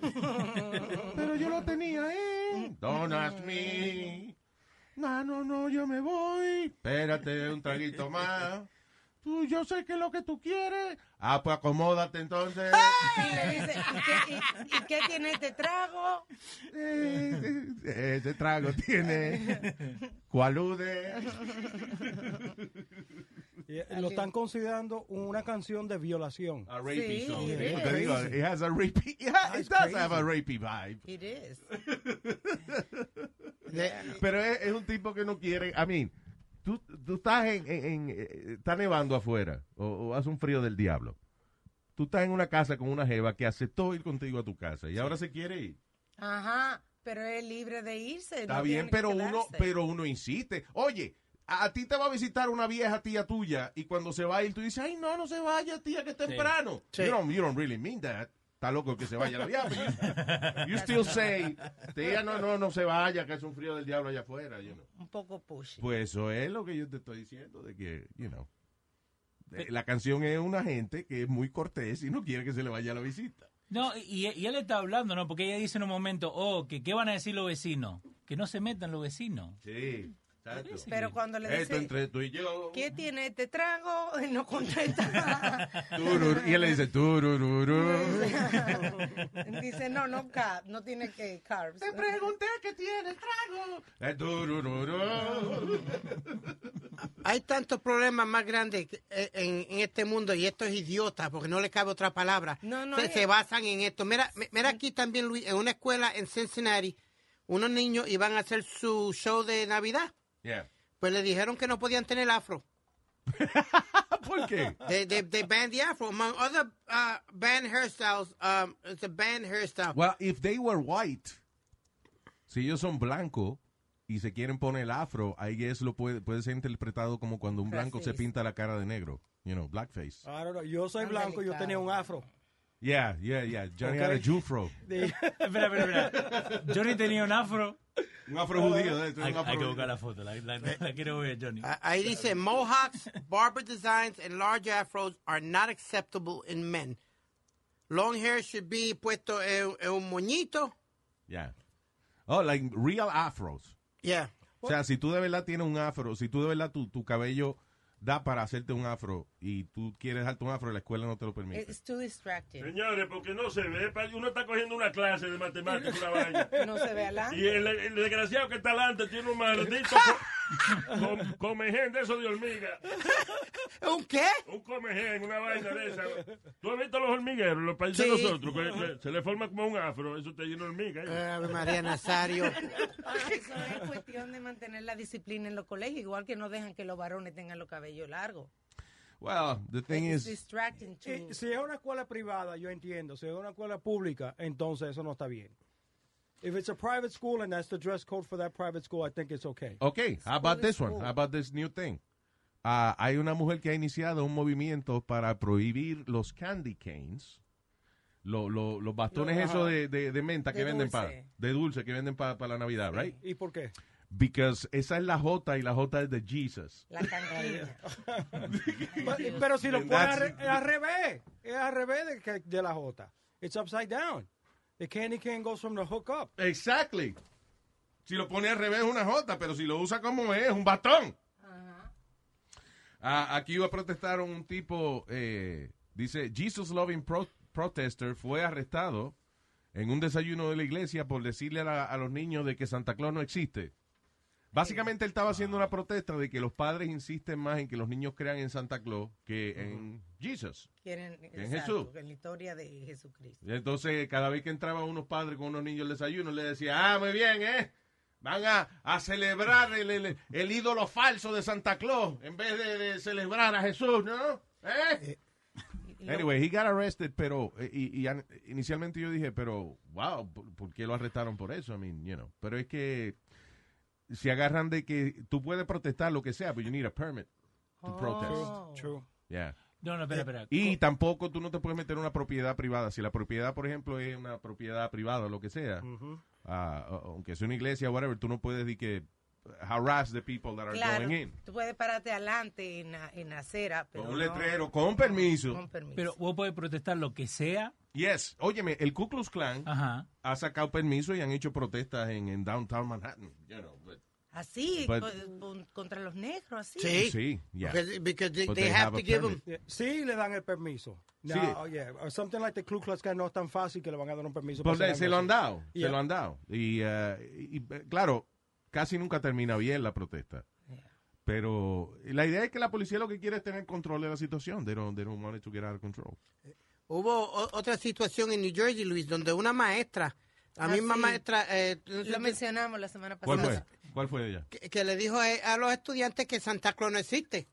Pero yo lo tenía ahí. Don't ask me. No, no, no, yo me voy. Espérate un traguito más. Tú, yo sé que es lo que tú quieres. Ah, pues acomódate entonces. Y le dice, ¿y qué, y- y qué tiene este trago? Eh, Ese trago tiene cualude. Eh, Lo están considerando una canción de violación. A rapey song. it Sí, is. digo, it has a rapey, it, ha- it does have a rapey vibe. It is. Pero es, es un tipo que no quiere, I mean, tú, tú estás en, en- en, eh, está nevando afuera o, o hace un frío del diablo. Tú estás en una casa con una jeva que aceptó ir contigo a tu casa y ahora se quiere ir. Ajá, pero es libre de irse. Está no bien, pero uno, pero uno insiste. Oye, a, a ti te va a visitar una vieja tía tuya y cuando se va a ir tú dices, ay no, no se vaya tía, que es temprano. Sí. You, don't, you don't really mean that. Está loco que se vaya la vieja. You, you still say, tía, no, no, no se vaya, que es un frío del diablo allá afuera. You know. Un poco pushy. Pues eso es lo que yo te estoy diciendo, de que, you know, la canción es una gente que es muy cortés y no quiere que se le vaya la visita. No, y, y él está hablando, ¿no? Porque ella dice en un momento, oh, que qué van a decir los vecinos. Que no se metan los vecinos. Sí, exacto. Pero cuando le Esto dice, entre tú y yo. ¿qué tiene este trago? Él no contesta. Turur, y él le dice, turururu. dice, no, no, carb, no tiene que carbs. Te pregunté qué tiene el trago. Eh, turururu. Hay tantos problemas más grandes eh, en, en este mundo y esto es idiota porque no le cabe otra palabra. No, no se, se basan en esto. Mira, mi- mira aquí también, Luis, en una escuela en Cincinnati, unos niños iban a hacer su show de Navidad. Yeah. Pues le dijeron que no podían tener afro. ¿Por qué? They, they, they banned the afro. Among other uh, banned hairstyles, um, it's a banned hairstyle. Well, if they were white, si ellos son blancos y se quieren poner el afro, I guess lo puede, puede ser interpretado como cuando un blanco se pinta la cara de negro. You know, blackface. I don't know. Yo soy blanco, yo tenía un afro. Yeah, yeah, yeah. Johnny Okay. had a Jufro. espera, espera, espera. Johnny tenía un afro. Un afro judío. de esto, Hay, que buscar la foto, la, la- la quiero ver, Johnny. Ah, Ahí dice, mohawks, barber designs, and large afros are not acceptable in men. Long hair should be puesto en, en un moñito. Yeah. Oh, like real afros. Yeah. O sea, si tú de verdad tienes un afro, si tú de verdad tu, tu cabello da para hacerte un afro y tú quieres dejarte un afro, la escuela no te lo permite. It's too distracting. Señores, porque no se ve. Uno está cogiendo una clase de matemáticas, una vaina. No se ve adelante. Y el, el desgraciado que está adelante tiene un maldito com- comején de eso de hormiga. ¿Un qué? Un comején, una vaina de esa. ¿Tú has visto los hormigueros, los países Sí. de nosotros? Que, que se le forma como un afro, eso te llena de hormiga. ¿eh? María Nazario. Eso es cuestión de mantener la disciplina en los colegios, igual que no dejan que los varones tengan los cabellos largos. Well, the thing It's is, distracting too. Eh, Si es una escuela privada, yo entiendo. Si es una escuela pública, entonces eso no está bien. If it's a private school and that's the dress code for that private school, I think it's okay. okay, how about this one? How about this new thing? Ah, hay una mujer que ha iniciado un movimiento para prohibir los candy canes, lo- lo- los bastones esos de, de- de menta que De dulce. para de dulce que venden para la Navidad, right? ¿Y por qué? Because esa es la J y la J es de Jesus. La. Pero, pero si lo pones al, al revés, es al revés de la J. It's upside down. The candy cane goes from the hook up. Exactly. Si lo pone al revés es una J, pero si lo usa como es, es un bastón. Ah, aquí iba a protestar un tipo, eh, dice, Jesus loving pro- protester fue arrestado en un desayuno de la iglesia por decirle a, la- a los niños de que Santa Claus no existe. Básicamente él estaba haciendo una protesta de que los padres insisten más en que los niños crean en Santa Claus que en Jesus. Quieren, En exacto, Jesús. en la historia de Jesucristo. Y entonces, cada vez que entraban unos padres con unos niños al desayuno, le decía, ah, muy bien, ¿eh? Van a, a celebrar el, el- el ídolo falso de Santa Claus en vez de, de celebrar a Jesús, ¿no? ¿Eh? Anyway, he got arrested, pero eh, y, y inicialmente yo dije, pero wow, ¿por, por qué lo arrestaron por eso? I mean, you know, pero es que se agarran de que tú puedes protestar lo que sea, pero you need a permit to protest. True. Yeah. No, no, espera, espera. Y tampoco tú no te puedes meter en una propiedad privada. Si la propiedad, por ejemplo, es una propiedad privada o lo que sea, ah, aunque sea una iglesia o whatever, tú no puedes decir que harass the people that are Claro, going in. tú puedes pararte adelante en la, en la acera, pero Con un no- letrero, con permiso. Con permiso. Pero vos podés protestar lo que sea. Yes. Óyeme, el Ku Klux Klan Ajá. ha sacado permiso y han hecho protestas en, en downtown Manhattan. You know, but- Así, But- con- con- contra los negros, así. Sí, yeah. Because, because they, they they have have to give permit. them. Sí, le dan el permiso. Sí. Now, oh, yeah, or something like the Ku Klux Klan no es tan fácil que le van a dar un permiso. Pues para se lo han dado, Yeah. se lo han dado. Y, eh, y, eh, claro, casi nunca termina bien la protesta. Pero la idea es que la policía lo que quiere es tener control de la situación. They don't, they don't want it to get out of control. Hubo otra situación en New Jersey, Luis, donde una maestra, la Ah, misma sí. maestra, eh, no sé Lo mencionamos la semana ¿Cuál pasada. fue? ¿Cuál fue ella? que, que le dijo a, a los estudiantes que Santa Claus no existe.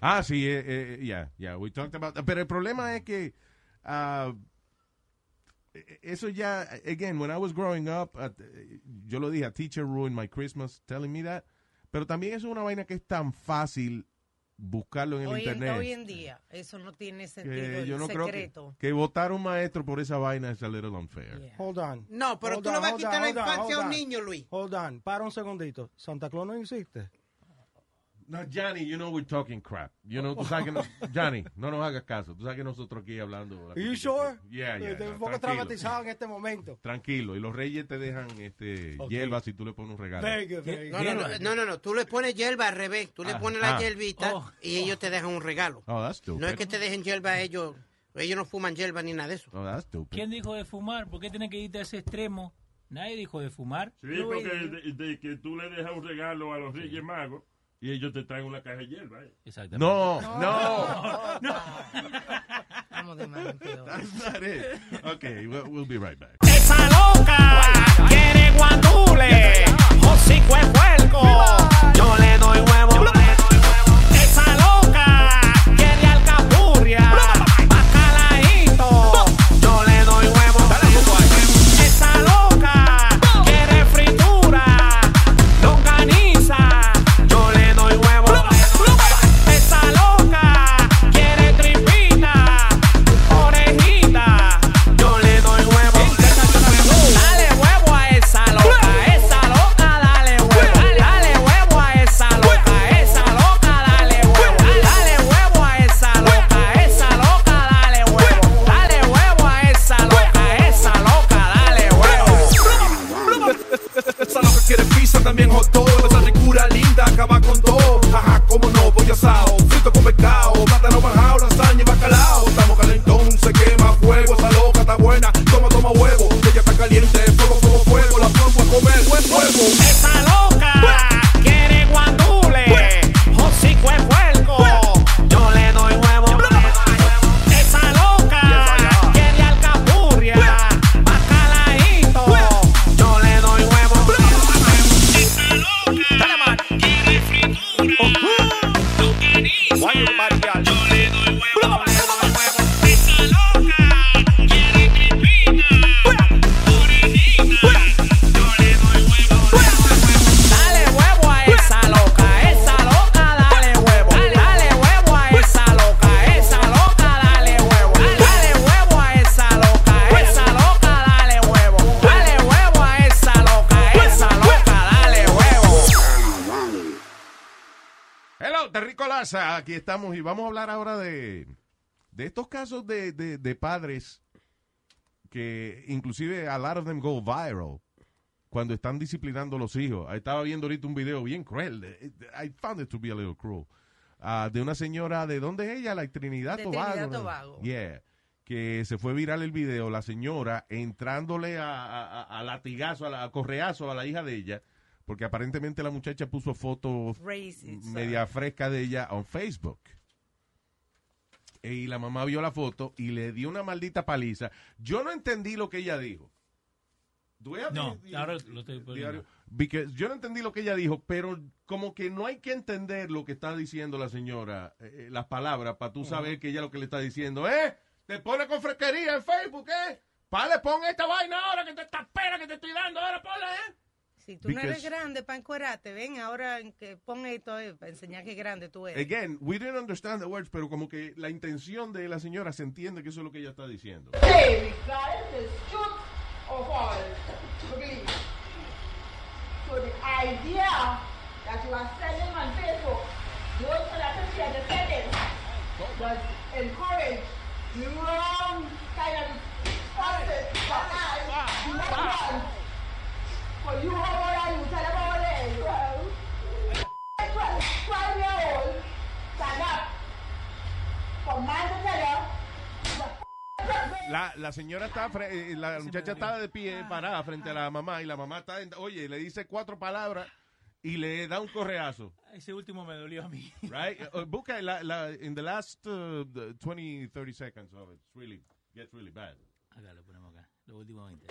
Ah, sí, eh, eh, yeah, yeah, we talked about that. Pero el problema es que eh, eso ya, again, when I was growing up, uh, yo lo dije, a teacher ruined my Christmas telling me that. Pero también eso es una vaina que es tan fácil buscarlo en el Hoy en, internet. hoy en día, eso no tiene sentido. yo no creo que, secreto. que votar un maestro por esa vaina es a little unfair. Hold on. No, pero Hold tú no on, vas a quitar on, la hold on, infancia a un niño, Luis. Hold on, para un segundito. Santa Claus no existe. No, Johnny, you know we're talking crap. You know, tú sabes que no, Johnny, no nos hagas caso. Tú sabes que nosotros aquí hablando. Are you sure? Yeah, yeah. Estoy no, un poco tranquilo. traumatizado en este momento. Tranquilo, y los reyes te dejan este Ok. hierba si tú le pones un regalo. Very good, very No, no, no, no, no, no, tú le pones hierba al revés. Tú le Ah, pones la ah. hierbita Oh. y ellos te dejan un regalo. Oh, that's stupid. No es que te dejen hierba a ellos. Ellos no fuman hierba ni nada de eso. Oh, that's stupid. ¿Quién dijo de fumar? ¿Por qué tiene que irte a ese extremo? Nadie dijo de fumar. Sí, porque de, de que tú le dejas un regalo a los Reyes Magos y ellos te traen una caja de hierba. ¿eh? Exactamente. No, no. Vamos de mal en peor. That's not it. Okay, we'll, we'll be right back. Esa loca quiere guandule, hocico es puerco. Yo le doy huevo. Estamos y vamos a hablar ahora de, de estos casos de, de, de padres que inclusive a lot of them go viral cuando están disciplinando a los hijos. Estaba viendo ahorita un video bien cruel. I found it to be a little cruel. ah, de una señora, ¿de dónde es ella? La Trinidad De Tobago. Trinidad ¿no? Tobago. Yeah. que se fue viral el video, la señora entrándole a, a- a- a latigazo, a, la- a correazo a la hija de ella, porque aparentemente la muchacha puso fotos Racist. media fresca de ella en Facebook. Y la mamá vio la foto y le dio una maldita paliza. Yo no entendí lo que ella dijo. Do we have No, ahora lo estoy poniendo. Because yo no entendí lo que ella dijo, pero como que no hay que entender lo que está diciendo la señora, eh, eh, las palabras, para tú saber que ella lo que le está diciendo, ¿eh? Te pone con fresquería en Facebook, ¿eh? Pale, pon esta vaina ahora, que te esta pera que te estoy dando, ahora ponla, ¿eh? Si tú no eres grande para encuerarte, ven ahora que pon esto para enseñar que grande tú eres. Again, we didn't understand the words, pero como que la intención de la señora se entiende que eso es lo que ella está diciendo. Hey, regardless the truth or false, believe. So the idea that you are selling on Facebook, those celebrities are defending, was encouraged the wrong kind of process for I, the next one. For you, how old are you? Tell them how old are you? Twelve. Twelve. Twelve year old. Stand up. For man to tell you, La, la señora está, fre- eh, la muchacha está de pie, parada frente a la mamá, y la mamá está, en- oye, le dice cuatro palabras y le da un correazo. Ese último me dolió a mí. Right? Uh, busca la, la, in the last uh, the 20, 30 seconds of it, it's really, gets really bad. Acá lo ponemos acá. Lo último 20.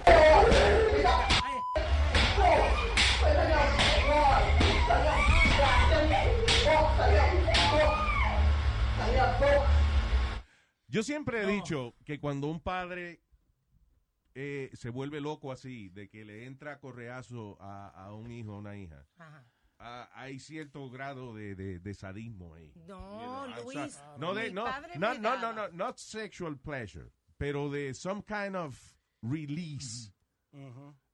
Yo siempre he dicho que cuando un padre eh, se vuelve loco así, de que le entra correazo a, a un hijo o una hija, hay cierto grado de, de, de sadismo ahí. No, Luis. No, de, no, no, no, no, no, not sexual pleasure, pero de some kind of release.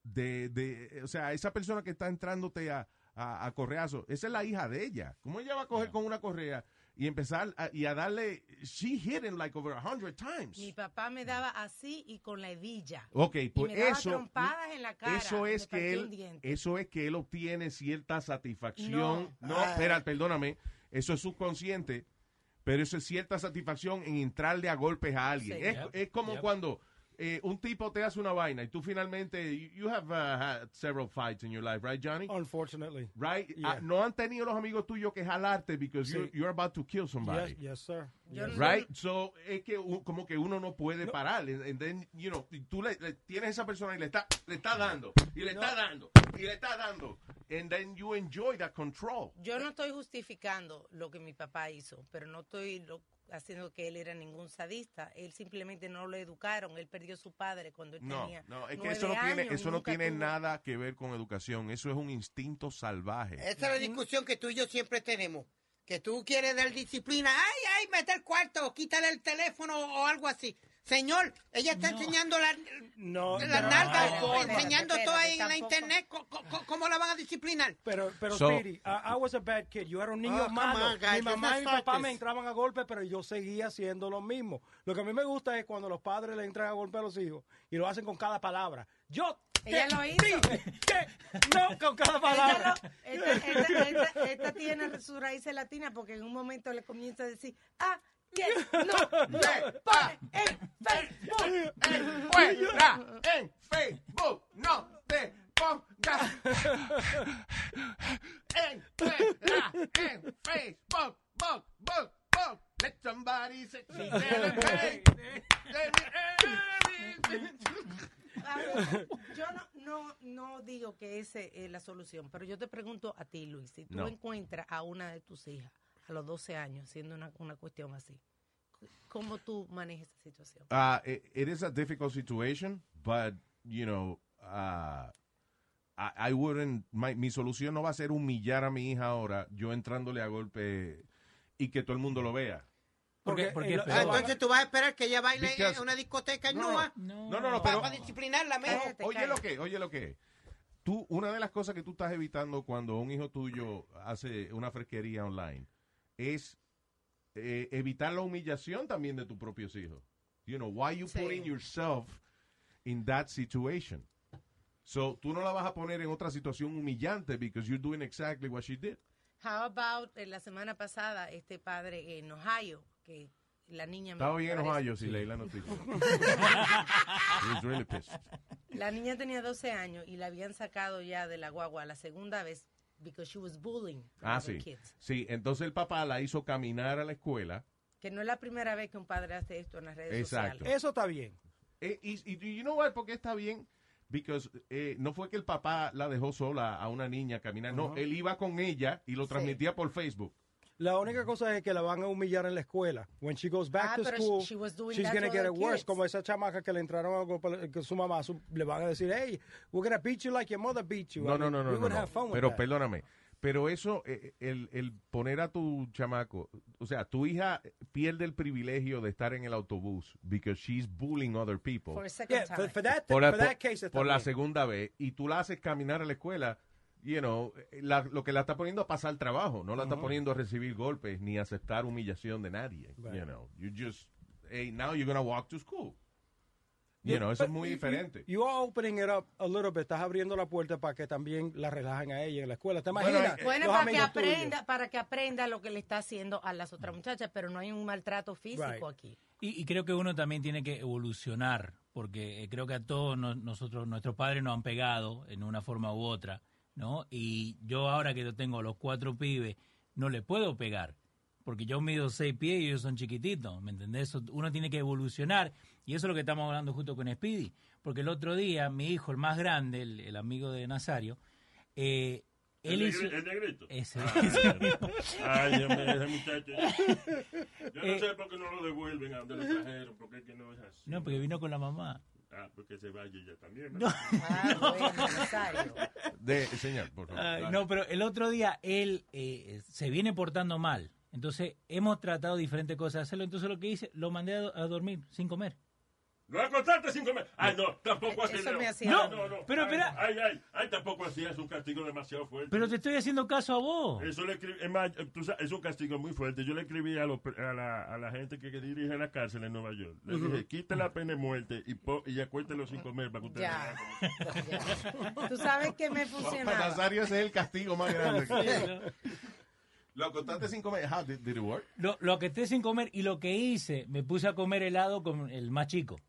De, de, o sea, esa persona que está entrándote a, a, a correazo, esa es la hija de ella. ¿Cómo ella va a coger con una correa y empezar a, y a darle, she hit him like over a hundred times. Mi papá me daba así y con la hebilla. Ok, Y pues me daba eso, trompadas en la cara. eso es que él, eso es que él obtiene cierta satisfacción. No. No, Ah. espera, perdóname, eso es subconsciente, pero eso es cierta satisfacción en entrarle a golpes a alguien. Sí. Es, Yep, es como yep. cuando eh, un tipo te hace una vaina y tú finalmente, you, you have uh, had several fights in your life, right, Johnny? Unfortunately. Right? Yeah. Ah, no han tenido los amigos tuyos que jalarte because Sí. you're, you're about to kill somebody. Yes, yes, sir. Yes. no- Right? So, es que como que uno no puede parar. And, and then, you know, y tú le, le tienes a esa persona y le está, le está dando, y le está dando, y le está dando. And then you enjoy that control. Yo no estoy justificando lo que mi papá hizo, pero no estoy lo- haciendo que él era ningún sadista. Él simplemente no lo educaron. Él perdió su padre cuando él No, tenía no, es que eso no tiene, eso no tiene tuvo- nada que ver con educación. Eso es un instinto salvaje. Esa es la discusión que tú y yo siempre tenemos. Que tú quieres dar disciplina. Ay, ay, mete el cuarto, quítale el teléfono o algo así. Señor, ella está enseñando la, No, o no, enseñando todo ahí en la internet. ¿Cómo, cómo- la van a disciplinar? Pero, pero So- Speedy, I, I was a bad kid. Yo era un niño Oh, malo. on, guys, mi mamá y mi papá this. me entraban a golpe, pero yo seguía haciendo lo mismo. Lo que a mí me gusta es cuando los padres le entran a golpe a los hijos y lo hacen con cada palabra. Yo Ella lo hizo. dije que no con cada palabra. Esta, esta- esta- esta tiene su raíz latina porque en un momento le comienza a decir, ah, que no me pone en Facebook. Encuentra en Facebook, no te pongas. Encuentra en Facebook, book, book, book. Let somebody say, she hey, A ver, yo no, no, no digo que esa es la solución, pero yo te pregunto a ti, Luis, si tú No. encuentras a una de tus hijas a los 12 años haciendo una, una cuestión así, ¿cómo tú manejas esa situación? Uh, it, it is a difficult situation, but, you know, uh, I, I wouldn't, my- mi solución no va a ser humillar a mi hija ahora, yo entrándole a golpe y que todo el mundo lo vea. Porque- porque- Ah, entonces tú vas a esperar que ella baile Because- en una discoteca en No, Nua. No, no, no, pero... Para disciplinarla, mijo. Oye lo que, oye lo que. Tú, una de las cosas que tú estás evitando cuando un hijo tuyo hace una fresquería online es eh, evitar la humillación también de tus propios hijos. You know, why you Sí. putting yourself in that situation? So, tú no la vas a poner en otra situación humillante because you're doing exactly what she did. How about eh, la semana pasada este padre en Ohio que la niña... Estaba bien parece- enojado si leí la noticia. Really. La niña tenía 12 años y la habían sacado ya de la guagua la segunda vez because she was bullying Ah, other sí. kids. Sí, entonces el papá la hizo caminar a la escuela. Que no es la primera vez que un padre hace esto en las redes Exacto. sociales. Eso está bien. Eh, y, y you know what, ¿por qué está bien? Because eh, no fue que el papá la dejó sola a una niña caminar, no, Ajá. él iba con ella y lo transmitía por Facebook. La única cosa es que la van a humillar en la escuela. When she goes back Ah, to school, she- she was doing she's gonna to get it worse. kids. Como esa chamaca que le entraron a con su mamá, su- le van a decir, hey, we're gonna beat you like your mother beat you. No, I no, mean, no, no, we no, no. have fun with Pero that. perdóname, pero eso, eh, el, el poner a tu chamaco, o sea, tu hija pierde el privilegio de estar en el autobús because she's bullying other people. For a second Yeah, for, time. for that, por, la, for that case por la segunda vez y tú la haces caminar a la escuela, you know, la- lo que la está poniendo a pasar trabajo, no la está poniendo a recibir golpes ni a aceptar humillación de nadie, Right. you know. You just, hey, now you're gonna walk to school. You Yeah, know, eso es muy you- diferente. You, are opening it up a little bit. Estás abriendo la puerta para que también la relajen a ella en la escuela. ¿Te Bueno, imaginas? eh, Bueno, Los para que tuyos. aprenda, para que aprenda lo que le está haciendo a las otras muchachas, pero no hay un maltrato físico Right. aquí. Y, y creo que uno también tiene que evolucionar, porque eh, creo que a todos no- nosotros, nuestros padres nos han pegado en una forma u otra, ¿no? Y yo ahora que yo tengo los cuatro pibes, no le puedo pegar, porque yo mido seis pies y ellos son chiquititos, ¿me entendés? Eso- Uno tiene que evolucionar, y eso es lo que estamos hablando justo con Speedy, porque el otro día mi hijo, el más grande, el, el amigo de Nazario, eh, ¿El, él hizo... negri- el negrito? Ese. Ay, Dios mío, ese muchacho. Yo no Eh, sé por qué no lo devuelven a donde lo trajeron, porque es que no es así. No, porque vino con la mamá. Ah, porque se vaya ella también. No. De, señor, por favor. No, pero el otro día él eh, se viene portando mal. Entonces hemos tratado diferentes cosas de hacerlo. Entonces lo que hice, lo mandé a dormir sin comer. No acostarte sin comer. Ay, no, tampoco así. Eso no. me hacía- No, No, no, no. pero espera. Ay, ay, ay, tampoco así. Es un castigo demasiado fuerte. Pero te estoy haciendo caso a vos. Eso le escribí, es, más, tú sabes, es un castigo muy fuerte. Yo le escribí a, los a, la, a la gente que, que dirige la cárcel en Nueva York. Le dije, quite la pena de muerte y, po, y acuéstelo sin comer para que usted Ya. vea Tú sabes que me Para funcionaba. Nazario ese es el castigo más grande. Sí, Lo contaste sin comer. How did, did it work? Lo, lo que esté sin comer y lo que hice, me puse a comer helado con el más chico.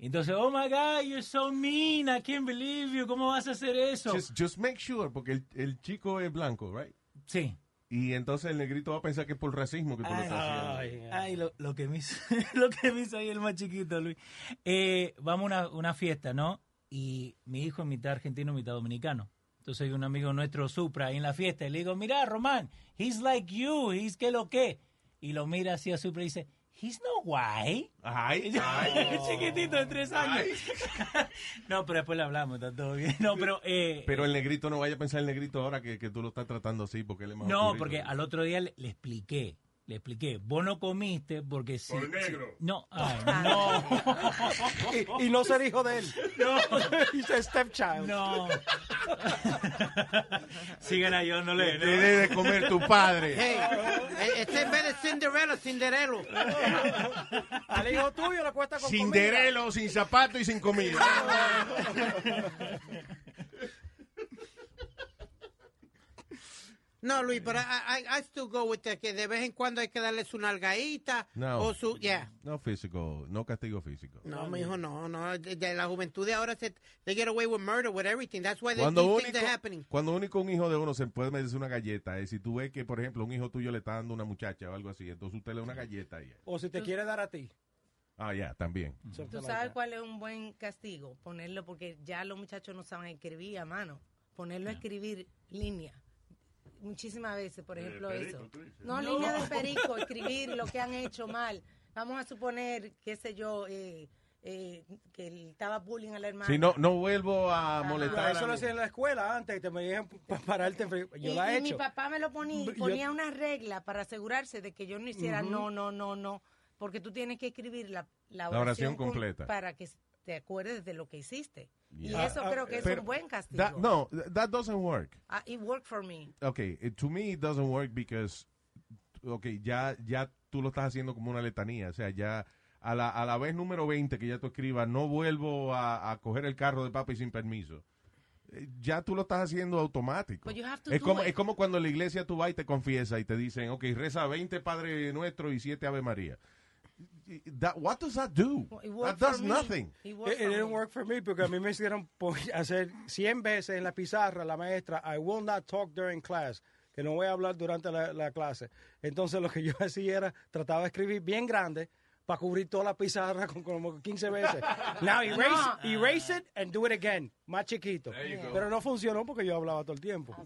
Entonces, oh my God, you're so mean, I can't believe you, ¿cómo vas a hacer eso? Just, just make sure, porque el, el chico es blanco, right? Sí. Y entonces el negrito va a pensar que es por racismo que tú lo Ay, estás haciendo. ay, ay, lo, lo que me hizo, lo que me hizo ahí el más chiquito, Luis. Eh, vamos a una, una fiesta, ¿no? Y mi hijo es mitad argentino, mitad dominicano. Entonces hay un amigo nuestro, Supra, ahí en la fiesta. Y le digo, mira, Román, he's like you, he's que lo que. Y lo mira así a Supra y dice, he's no white. Ay, ay. chiquitito de tres años. no, pero después le hablamos, está todo bien. No, pero... Eh, Pero el negrito no vaya a pensar el negrito ahora que, que tú lo estás tratando así porque él es más No, porque al otro día le, le expliqué. Le expliqué, vos no comiste porque si... Por negro. si- no, ay, no. y, y no ser hijo de él. No. A stepchild. No. Sigan ayudándole. Te debe comer tu padre. Hey, eh, este en vez de Cinderella, Cinderelo. Al hijo tuyo le cuesta con Sin comida. derelo, sin zapato y sin comida. No, Luis, pero I, I, I still go with the, que de vez en cuando hay que darle su nalgadita No. o su, yeah. No físico, no castigo físico. No, mi hijo, no, no. De, de la juventud de ahora se, they get away with murder, with everything. That's why they, Cuando these único, things are happening. cuando único un hijo de uno se puede meterse una galleta es si tú ves que, por ejemplo, un hijo tuyo le está dando una muchacha o algo así, entonces usted le da una galleta y O si te quiere dar a ti. Ah, ya, también. ¿Tú sabes cuál es un buen castigo? Ponerlo, porque ya los muchachos no saben escribir a mano. Ponerlo a escribir línea. Muchísimas veces, por Eh, ejemplo, perico, eso. No, No. línea de perico, escribir lo que han hecho mal. Vamos a suponer, qué sé yo, eh, eh, que él estaba bullying a la hermana. Si no, no vuelvo a molestar. Eso lo hacía en la escuela antes, te me dijeron para pararte. Yo y, la he y mi papá me lo ponía, Yo- ponía una regla para asegurarse de que yo no hiciera no, no, no, no, porque tú tienes que escribir la, la La oración com- completa. para que te acuerdes de lo que hiciste. Y Yeah. eso Ah, creo que es pero un buen castigo. that- no, that doesn't work. Ah, it worked for me. Okay, eh, to me it doesn't work because, okay, ya, ya tú lo estás haciendo como una letanía. O sea, ya a la, a la vez número 20 que ya tú escribas, no vuelvo a, a coger el carro de papi sin permiso. Eh, Ya tú lo estás haciendo automático. But you have to Es como, it. es como cuando en la iglesia tú vas y te confiesas y te dicen, ok, reza 20 Padre Nuestro y 7 Ave María. That, what does that do? It That does for me. nothing. It It, it didn't me. work for me porque a mí me hicieron hacer 100 veces en la pizarra la maestra, I will not talk during class, que no voy a hablar durante la, la clase. Entonces lo que yo hacía era, trataba de escribir bien grande para cubrir toda la pizarra con como 15 veces. Now erase, erase it and do it again, más chiquito. Pero no funcionó porque yo hablaba todo el tiempo.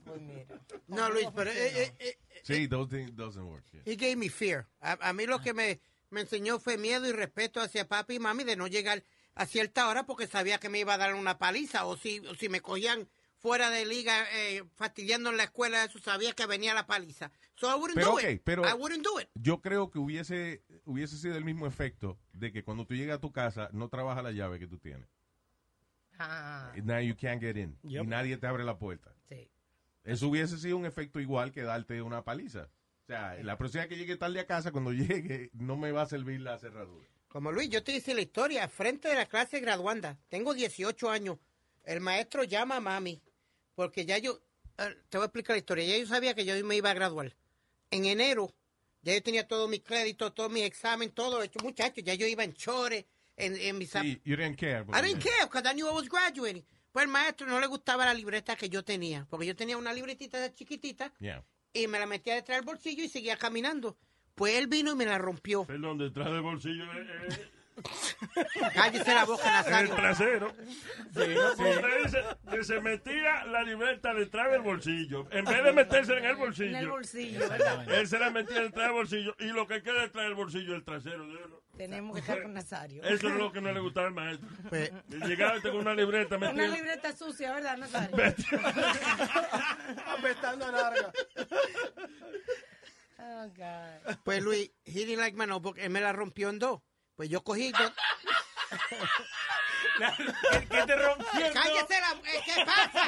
No, Luis, pero eh, eh, eh, Sí, those things doesn't work. yeah. he gave me fear. A, a mí lo que me, me enseñó fue miedo y respeto hacia papi y mami de no llegar a cierta hora porque sabía que me iba a dar una paliza o si, o si me cogían fuera de liga eh, fastidiando en la escuela, eso sabía que venía la paliza. So I wouldn't Pero, do ok, it. pero I wouldn't do it. yo creo que hubiese, hubiese sido el mismo efecto de que cuando tú llegas a tu casa no trabaja la llave que tú tienes. Ah, Now you can't get in. Yep. Y nadie te abre la puerta. sí. Eso hubiese sido un efecto igual que darte una paliza. Sea, la próxima que llegue tarde a casa, cuando llegue, no me va a servir la cerradura. Como Luis, yo te hice la historia, frente de la clase graduanda. Tengo 18 años. El maestro llama a mami, porque ya yo, eh, te voy a explicar la historia, ya yo sabía que yo me iba a graduar. En enero, ya yo tenía todo mi crédito, todo mi examen, todo hecho, muchachos, ya yo iba en chores, en, en mis... Sí, you didn't care. I didn't care, because I knew I was graduating. Pues el maestro no le gustaba la libreta que yo tenía, porque yo tenía una libretita chiquitita Yeah. Y me la metía detrás del bolsillo y seguía caminando. Pues él vino y me la rompió. Perdón, detrás del bolsillo. eh, eh, Cállese la boca, en el Nazario. trasero. Usted dice que se metía la libreta detrás del bolsillo. En vez de meterse en el bolsillo. En el bolsillo, ¿verdad? Él se la metía detrás del bolsillo. Y lo que queda detrás del bolsillo es el trasero. Tenemos que estar con Nazario. Eso es lo que no le gustaba al maestro. Pues, Y llegaba con una libreta Una metida. libreta sucia, ¿verdad, Nazario? Apestando a larga. Oh, God. Pues Luis, he didn't like my notebook, él me la rompió en dos. Pues yo cogí dos. ¿Qué te rompió? ¡Cállese la... eh, ¿Qué pasa?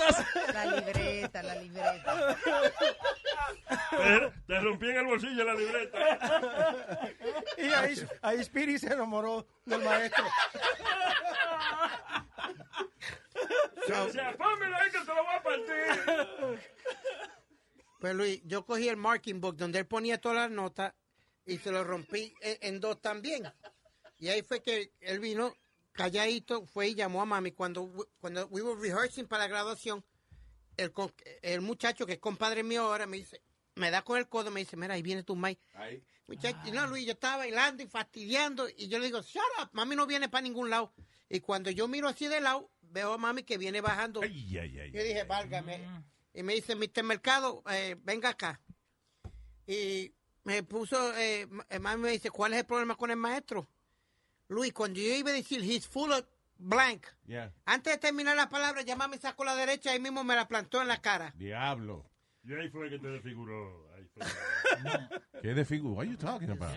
La libreta, la libreta. Te, te rompí en el bolsillo la libreta. Y ahí, ahí Speedy se enamoró del maestro. O sea, pónmelo ahí que te lo voy a partir. Pues Luis, yo cogí el marking book donde él ponía todas las notas y se lo rompí en, en dos también. Y ahí fue que él vino calladito, fue y llamó a mami. Cuando, cuando we were rehearsing para la graduación, el, el muchacho que es compadre mío ahora me dice, me da con el codo, me dice, mira, ahí viene tu Mike. Ahí. Muchacho, y no, Luis, yo estaba bailando y fastidiando y yo le digo, shut up, mami no viene para ningún lado. Y cuando yo miro así de lado, veo a mami que viene bajando. Ay, ay, ay. Yo dije, válgame. Y me dice, Mr. Mercado, eh, venga acá. Y me puso, eh, eh, mami me dice, ¿cuál es el problema con el maestro? Luis, cuando yo iba a decir, he's full of blank, Yeah. antes de terminar la palabra, ya mami sacó la derecha y mismo me la plantó en la cara. Diablo. Y ahí fue que te desfiguró. Ahí fue. ¿Qué de figura? What are you talking about?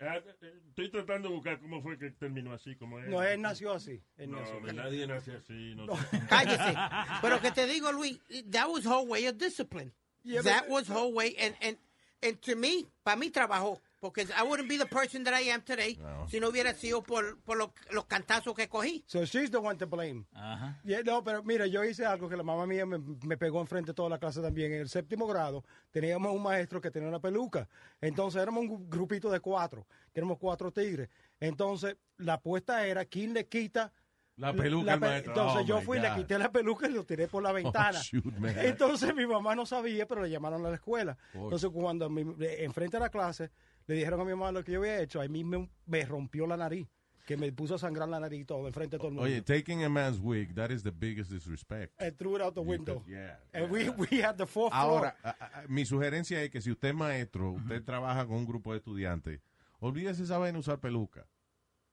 Ah, eh, Estoy tratando de buscar cómo fue que terminó así, como es. No, él nació así. Él No, nació así. nadie nace así. No, Cállese. Pero que te digo, Luis, that was her way of discipline. Yeah, that but- was her way. And, and, and to me, para mí trabajó. Porque I wouldn't be the person that I am today No. si no hubiera sido por, por los, los cantazos que cogí. So she's the one to blame. Ajá. Yeah, no, pero mira, yo hice algo que la mamá mía me, me pegó enfrente de toda la clase también. En el séptimo grado teníamos un maestro que tenía una peluca. Entonces éramos un gru- grupito de cuatro, que éramos cuatro tigres. Entonces la apuesta era quién le quita La peluca al pe- maestro. Entonces Oh, yo my fui, le quité la peluca y lo tiré por la ventana. shoot, man. Entonces mi mamá no sabía, pero le llamaron a la escuela. Entonces cuando mi- enfrente de la clase le dijeron a mi mamá lo que yo había hecho, a mí me, rompió la nariz, que me puso a sangrar la nariz y todo, enfrente de todo el mundo. Oye, taking a man's wig, that is the biggest disrespect. I threw it out the window. Yeah. And we, we had the fourth Ahora, floor. a- a- mi sugerencia es que si usted es maestro, usted trabaja con un grupo de estudiantes, olvídese esa vaina usar peluca.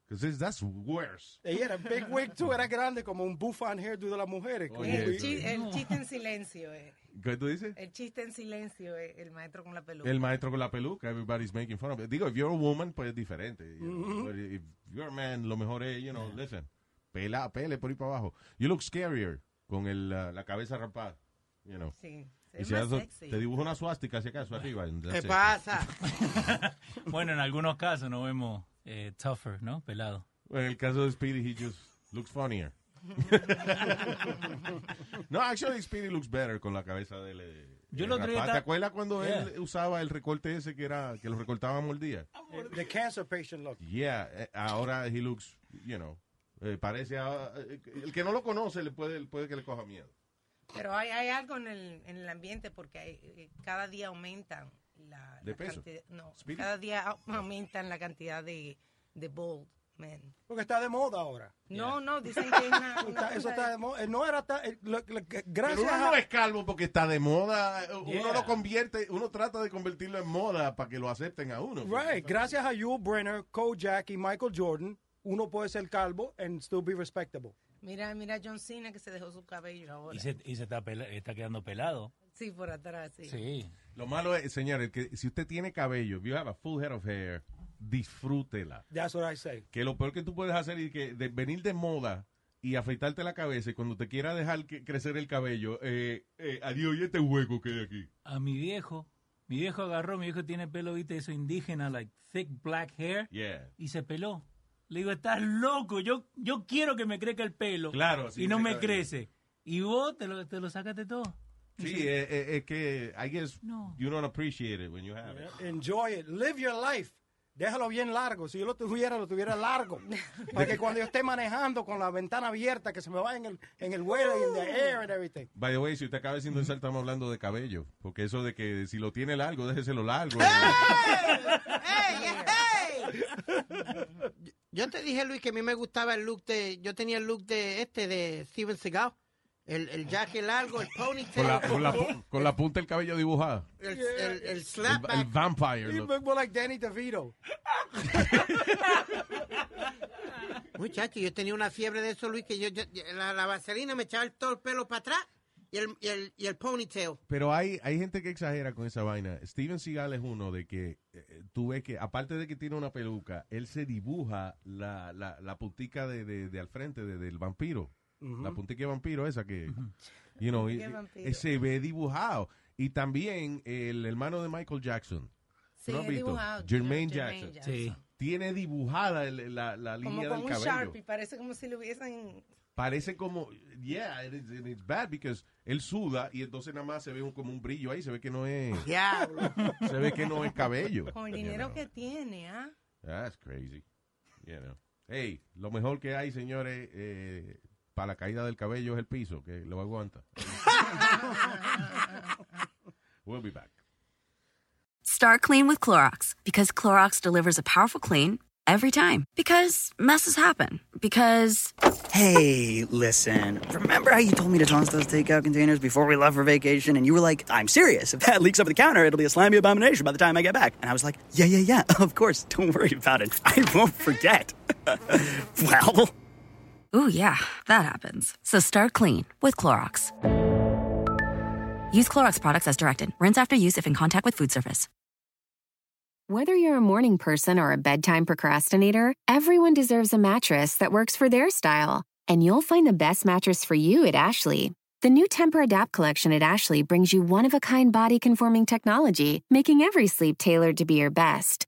Because that's worse. Y era big wig too, era grande como un bouffant hairdo de las mujeres. Oye, vi- El, chi- el chiste en silencio. eh. ¿Qué tú dices? El chiste en silencio, eh, el maestro con la peluca. El maestro con la peluca, everybody's making fun of it. Digo, if you're a woman, pues es diferente. you know. Ujú. But if you're a man, lo mejor es, you know, listen, pela, pele por ahí para abajo. You look scarier con el, la, la cabeza rapada, you know. Sí, Y es si sexy. te dibujo una suástica, si acaso, arriba. ¿Qué pasa? Bueno, en algunos casos nos vemos eh, tougher, ¿no? Pelado. Bueno, en el caso de Speedy, he just looks funnier. no, actually Speedy looks better con la cabeza de él. eh, Yo rapada. ¿Te acuerdas cuando él Yeah. usaba el recorte ese que era que lo recortábamos el día? The cancer patient look. Yeah, eh, ahora he looks, you know, eh, parece a- eh, el que no lo conoce le puede puede que le coja miedo. Pero hay, hay algo en el, en el ambiente porque hay, cada día aumentan la, ¿De la peso? cantidad- no, Speedy. cada día au- aumentan la cantidad de, de bald men. Porque está de moda ahora. No, no, dicen que es una, una eso está de- moda. No era tan. eh, lo- lo que- Pero gracias uno a. no es calvo porque está de moda, uno Yeah. lo convierte, uno trata de convertirlo en moda para que lo acepten a uno. Right. Gracias a Yul Brenner, Kojak y Michael Jordan, uno puede ser calvo and still be respectable. Mira, mira John Cena que se dejó su cabello ahora. Y se, y se está, pela- está quedando pelado. Sí, por atrás, sí. Sí. Lo malo es, señores, que si usted tiene cabello, if you have a full head of hair, disfrútela. That's what I say. Que lo peor que tú puedes hacer es que de venir de moda y afeitarte la cabeza y cuando te quiera dejar que- crecer el cabello, eh, eh, adiós, y este hueco que hay aquí. A mi viejo, mi viejo agarró, mi viejo tiene pelo, viste, eso indígena, like thick black hair, Yeah. y se peló. Le digo, estás loco, yo, yo quiero que me crezca el pelo. Claro, así Y no me cae. crece. Y vos te lo, te lo sacaste todo. Sí, eh, eh, es que I guess you don't appreciate it when you have it. Enjoy it. Live your life. Déjalo bien largo. Si yo lo tuviera, lo tuviera largo. Para que cuando yo esté manejando con la ventana abierta, que se me vaya en el, en el vuelo y en the air and everything. By the way, si usted acaba diciendo eso, estamos hablando de cabello. Porque eso de que si lo tiene largo, déjeselo largo. Yo te dije, Luis, que a mí me gustaba el look de. Yo tenía el look de este, de Steven Seagal. El, el jacket largo, el ponytail. con, la, con, la, pu- con la punta del cabello dibujada. el, el, el El, slapback. el vampire. You look. look more like Danny DeVito. Muchacho, yo tenía una fiebre de eso, Luis, que yo, yo- la, la vaselina me echaba el- todo el pelo para atrás y el, y el, y el ponytail. Pero hay, hay gente que exagera con esa vaina. Steven Seagal es uno de que eh, tú ves que, aparte de que tiene una peluca, él se dibuja la, la, la puntica de, de, de al frente de- del vampiro. Ujú. La puntica vampiro esa que, you know, y- y- se ve dibujado. Y también el hermano de Michael Jackson. Sí, ¿No dibujado, Jermaine Jermaine Jackson. Jackson. Sí. Tiene dibujada el- la, la Como línea con del un cabello. Sharpie, parece como si lo hubiesen... Parece como, yeah, it is- it is bad because él suda y entonces nada más se ve un- como un brillo ahí, se ve que no es, Diablo. se ve que no es cabello. Con el you dinero know. que tiene, ¿ah? That's crazy. You know. Hey, lo mejor que hay, señores, eh, para la caída del cabello es el piso, que lo aguanta. we'll be back. Start clean with Clorox because Clorox delivers a powerful clean every time. Because messes happen. Because Hey, listen. Remember how you told me to toss those takeout containers before we left for vacation? And you were like, I'm serious. If that leaks over the counter, it'll be a slimy abomination by the time I get back. And I was like, yeah, yeah, yeah. Of course. Don't worry about it. I won't forget. well, Ooh, yeah, that happens. So start clean with Clorox. Use Clorox products as directed. Rinse after use if in contact with food surface. Whether you're a morning person or a bedtime procrastinator, everyone deserves a mattress that works for their style. And you'll find the best mattress for you at Ashley. The new Temper Adapt collection at Ashley brings you one of a kind body conforming technology, making every sleep tailored to be your best.